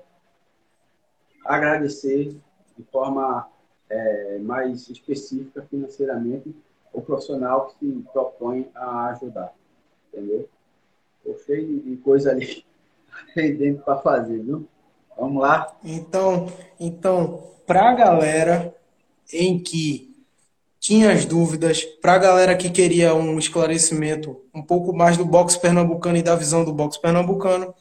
agradecer de forma é, mais específica financeiramente o profissional que se propõe a ajudar, entendeu? Estou cheio de coisa ali pendente para fazer, viu? Vamos lá? Então, então para a galera em que tinha as dúvidas, para a galera que queria um esclarecimento um pouco mais do boxe pernambucano e da visão do boxe pernambucano,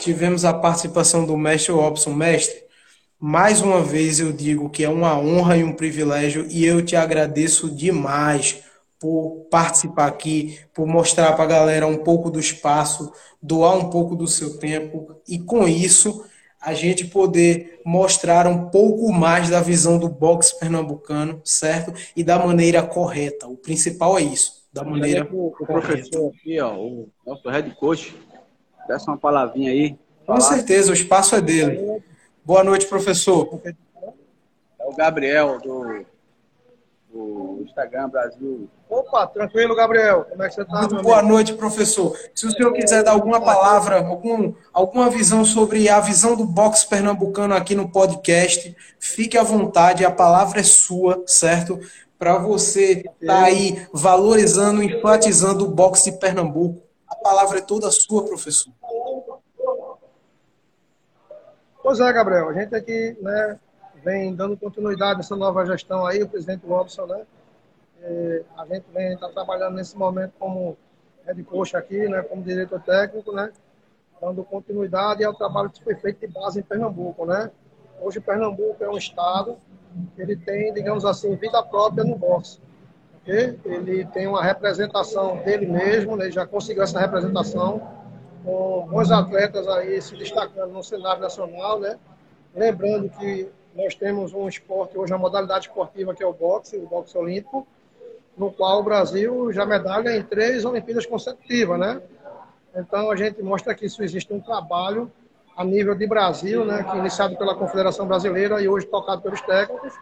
tivemos a participação do mestre Robson. Mestre, mais uma vez eu digo que é uma honra e um privilégio e eu te agradeço demais por participar aqui, por mostrar para a galera um pouco do espaço, doar um pouco do seu tempo e com isso a gente poder mostrar um pouco mais da visão do boxe pernambucano, certo? E da maneira correta. O principal é isso, da maneira o, o professor aqui, ó, o nosso head coach, desse uma palavrinha aí. Com certeza, o espaço é dele. Boa noite, professor. É o Gabriel, do do Instagram Brasil. Opa, tranquilo, Gabriel. Como é que você está? Muito boa amigo? noite, professor. Se o senhor quiser dar alguma palavra, algum, alguma visão sobre a visão do boxe pernambucano aqui no podcast, fique à vontade, a palavra é sua, certo? Para você estar tá aí valorizando, enfatizando o boxe de Pernambuco. A palavra é toda sua, professor. Pois é, Gabriel. A gente aqui, né, vem dando continuidade nessa nova gestão aí, o presidente Robson, né? E a gente vem tá trabalhando nesse momento como head coach aqui, né? Como diretor técnico, né? Dando continuidade ao trabalho que foi feito de base em Pernambuco, né? Hoje Pernambuco é um estado que ele tem, digamos assim, vida própria no boxe. Okay? Ele tem uma representação dele mesmo, né? ele já conseguiu essa representação com bons atletas aí se destacando no cenário nacional, né? Lembrando que nós temos um esporte, hoje a modalidade esportiva que é o boxe, o boxe olímpico, no qual o Brasil já medalha em três Olimpíadas consecutivas, né? Então a gente mostra que isso existe um trabalho a nível de Brasil, né, que é iniciado pela Confederação Brasileira e hoje tocado pelos técnicos,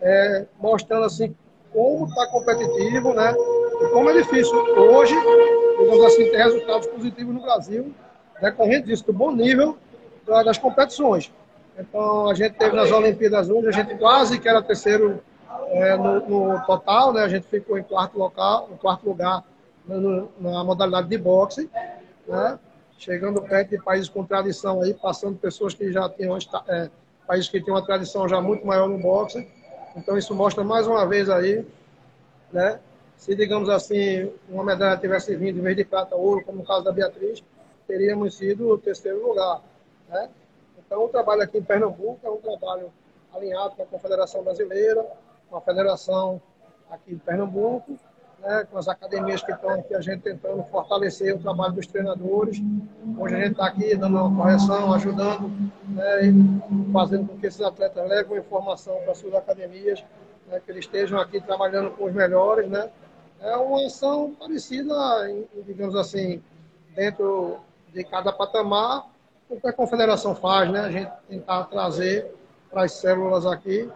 é, mostrando assim como está competitivo, né, e como é difícil hoje, digamos assim, ter resultados positivos no Brasil, decorrente disso, do bom nível das competições. Então, a gente teve nas Olimpíadas onde a gente quase que era terceiro é, no, no, total, né? A gente ficou em quarto, local, em quarto lugar no, na modalidade de boxe, né? Chegando perto de países com tradição aí, passando pessoas que já tinham, é, países que tinham uma tradição já muito maior no boxe. Então, isso mostra mais uma vez aí, né? Se, digamos assim, uma medalha tivesse vindo em vez de prata, ouro, como no caso da Beatriz, teríamos sido o terceiro lugar, né? Então, o trabalho aqui em Pernambuco é um trabalho alinhado com a Confederação Brasileira, com a Federação aqui de Pernambuco, né, com as academias que estão aqui, a gente tentando fortalecer o trabalho dos treinadores. Hoje a gente está aqui dando uma correção, ajudando, né, fazendo com que esses atletas levem informação para suas academias, né, que eles estejam aqui trabalhando com os melhores. Né. É uma ação parecida, digamos assim, dentro de cada patamar, o que a confederação faz, né? A gente tentar trazer para as células aqui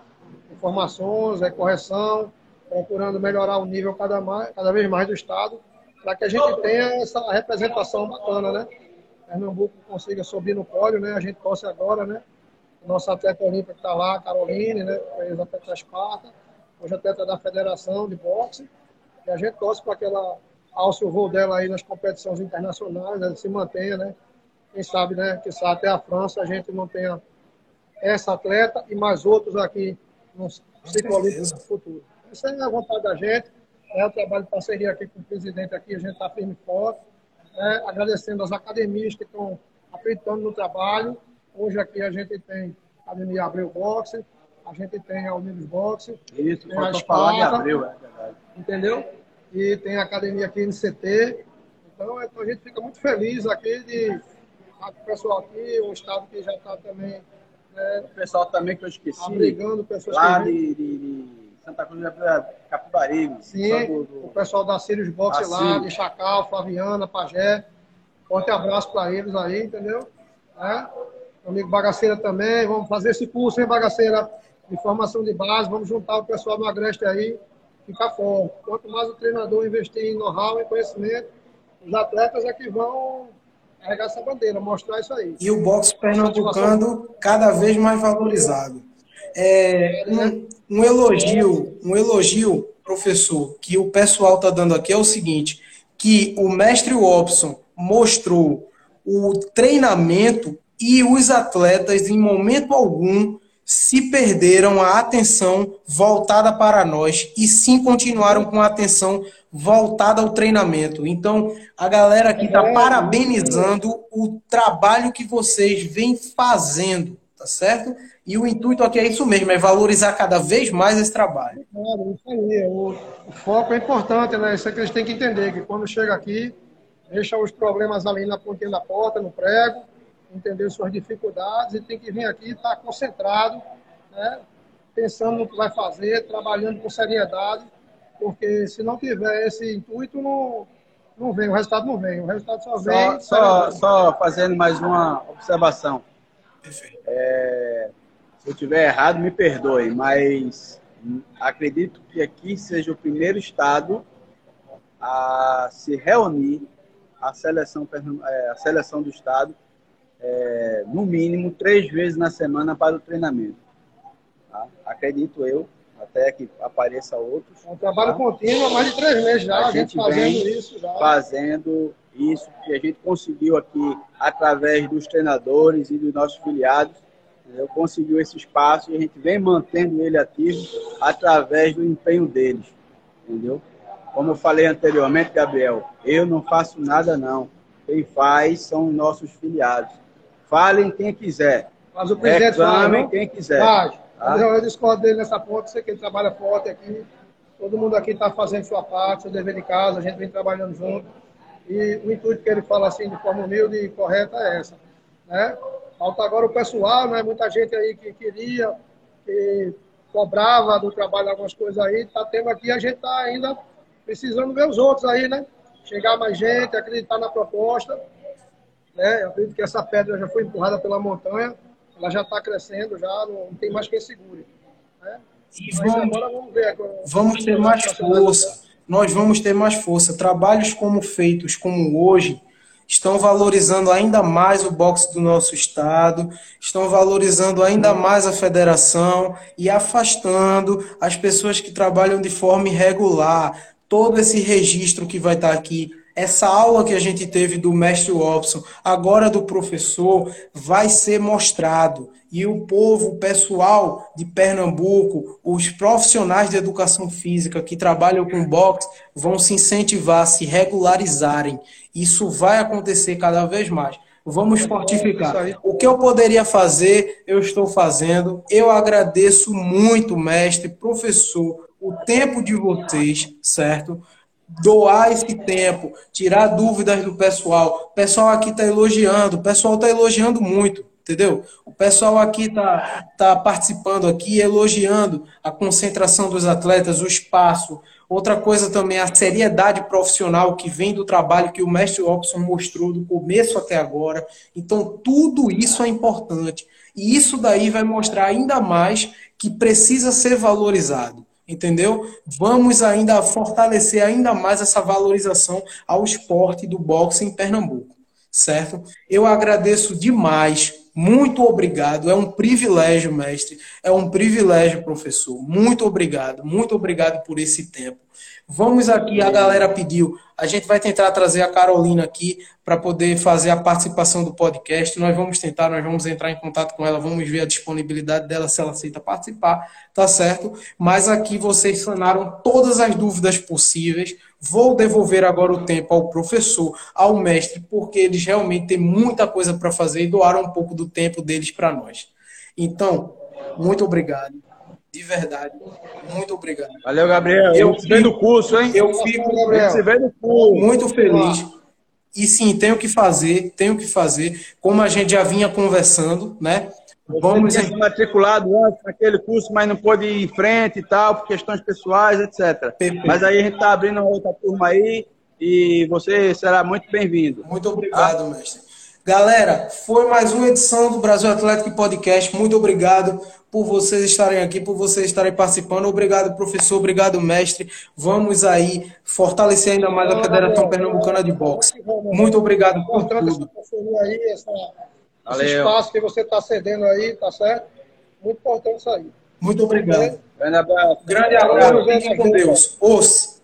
informações, é, correção, procurando melhorar o nível cada, mais, cada vez mais do Estado, para que a gente tenha essa representação bacana, né? Pernambuco consiga subir no pódio, né? A gente torce agora, né? Nossa atleta olímpica está lá, Caroline, né? Ex-atleta da Esparta, hoje atleta da Federação de Boxe. E a gente torce para que ela ao seu voo dela aí nas competições internacionais, ela se mantenha, né? Quem sabe, né? Que sabe até a França a gente não tenha essa atleta e mais outros aqui no ciclo olímpico futuro. Essa é a vontade da gente, é o trabalho de parceria aqui com o presidente aqui, a gente está firme e forte, né? agradecendo as academias que estão acreditando no trabalho. Hoje aqui a gente tem a Academia Abreu Boxe, a gente tem a Unidos Boxe. Isso, tem a falar de Abreu, é verdade. Entendeu? E tem a academia aqui no CT. Então, a gente fica muito feliz aqui de o pessoal aqui, o estado que já está também. Né, o pessoal também que eu esqueci. Abrigando pessoas lá de, de, de, Santa Cruz de Capibaribe. Sim, do, o pessoal da Sirius Boxe lá, de Chacal, Flaviana, Pajé. Forte abraço para eles aí, entendeu? É. amigo Bagaceira também. Vamos fazer esse curso, hein, Bagaceira? De formação de base. Vamos juntar o pessoal do Agreste aí. Ficar forte. Quanto mais o treinador investir em know-how, em conhecimento, os atletas é que vão carregar essa bandeira, mostrar isso aí. E o boxe pernambucano cada vez mais valorizado. É, um, um, elogio, um elogio, professor, que o pessoal está dando aqui é o seguinte, que o mestre Robson mostrou o treinamento e os atletas, em momento algum, se perderam a atenção voltada para nós e sim continuaram com a atenção voltada ao treinamento. Então, a galera aqui está é. parabenizando o trabalho que vocês vêm fazendo, tá certo? E o intuito aqui é isso mesmo, é valorizar cada vez mais esse trabalho. Claro, isso aí. O, o foco é importante, né? Isso é que eles têm que entender, que quando chega aqui, deixa os problemas ali na pontinha da porta, no prego, entender suas dificuldades e tem que vir aqui e estar tá concentrado, né? pensando no que vai fazer, trabalhando com seriedade, porque se não tiver esse intuito, não, não vem, o resultado não vem, o resultado só vem. Só, só, só fazendo mais uma observação. É, se eu estiver errado, me perdoe, mas acredito que aqui seja o primeiro estado a se reunir a seleção, é, a seleção do estado é, no mínimo três vezes na semana para o treinamento. Tá? Acredito eu, até que apareça outros. É um trabalho tá? contínuo há mais de três meses já, a, a gente, fazendo isso já. Fazendo isso que a gente conseguiu aqui através dos treinadores e dos nossos filiados. Eu conseguiu esse espaço e a gente vem mantendo ele ativo através do empenho deles. Entendeu? Como eu falei anteriormente, Gabriel, eu não faço nada não. Quem faz são os nossos filiados. Falem quem quiser. Mas o presidente Reclamem quem quiser. Faz. Tá? Eu discordo dele nessa ponta, sei que ele trabalha forte aqui. Todo mundo aqui está fazendo sua parte, seu dever de casa, a gente vem trabalhando junto. E o intuito que ele fala assim de forma humilde e correta é essa. Né? Falta agora o pessoal, né? muita gente aí que queria, que cobrava do trabalho algumas coisas aí, está tendo aqui, a gente está ainda precisando ver os outros aí, né? Chegar mais gente, acreditar na proposta né? Eu acredito que essa pedra já foi empurrada pela montanha, ela já está crescendo, já não, tem mais quem segure. Né? E vamos, agora vamos ver. Vamos ter mais força. Nós vamos ter mais força. Trabalhos como feitos como hoje estão valorizando ainda mais o boxe do nosso estado, estão valorizando ainda mais a federação e afastando as pessoas que trabalham de forma irregular. Todo esse registro que vai estar aqui essa aula que a gente teve do mestre Robson, agora do professor, vai ser mostrado. E o povo, o pessoal de Pernambuco, os profissionais de educação física que trabalham com boxe, vão se incentivar se regularizarem. Isso vai acontecer cada vez mais. Vamos fortificar. O que eu poderia fazer, eu estou fazendo. Eu agradeço muito, mestre, professor, o tempo de vocês, certo? Doar esse tempo, tirar dúvidas do pessoal. O pessoal aqui está elogiando, o pessoal está elogiando muito, entendeu? O pessoal aqui está tá participando aqui, elogiando a concentração dos atletas, o espaço. Outra coisa também, a seriedade profissional que vem do trabalho que o mestre Robson mostrou do começo até agora. Então, tudo isso é importante. E isso daí vai mostrar ainda mais que precisa ser valorizado entendeu? Vamos ainda fortalecer ainda mais essa valorização ao esporte do boxe em Pernambuco, certo? Eu agradeço demais Muito obrigado. É um privilégio, mestre. É um privilégio, professor. Muito obrigado. Muito obrigado por esse tempo. Vamos aqui, a galera pediu. A gente vai tentar trazer a Carolina aqui para poder fazer a participação do podcast. Nós vamos tentar, nós vamos entrar em contato com ela, vamos ver a disponibilidade dela, se ela aceita participar, tá certo? Mas aqui vocês sanaram todas as dúvidas possíveis. Vou devolver agora o tempo ao professor, ao mestre, porque eles realmente têm muita coisa para fazer e doaram um pouco do tempo deles para nós. Então, muito obrigado. De verdade. Muito obrigado. Valeu, Gabriel. Eu fico, do curso, hein? Eu fico curso. muito feliz. E sim, tenho que fazer, tenho que fazer, como a gente já vinha conversando, né? Vamos ser matriculado antes naquele curso, mas não pôde ir em frente e tal, por questões pessoais, etc. Perfeito. Mas aí a gente está abrindo uma outra turma aí e você será muito bem-vindo. Muito obrigado, tá? mestre. Galera, foi mais uma edição do Brasil Atlético Podcast. Muito obrigado por vocês estarem aqui, por vocês estarem participando. Obrigado, professor. Obrigado, mestre. Vamos aí fortalecer ainda mais a Federação Pernambucana de Boxe. Muito obrigado por tudo. Aí, essa, esse espaço que você está cedendo aí, tá certo? Muito importante isso aí. Muito obrigado. Grande abraço. Grande abraço. Fiquem com Deus. Os.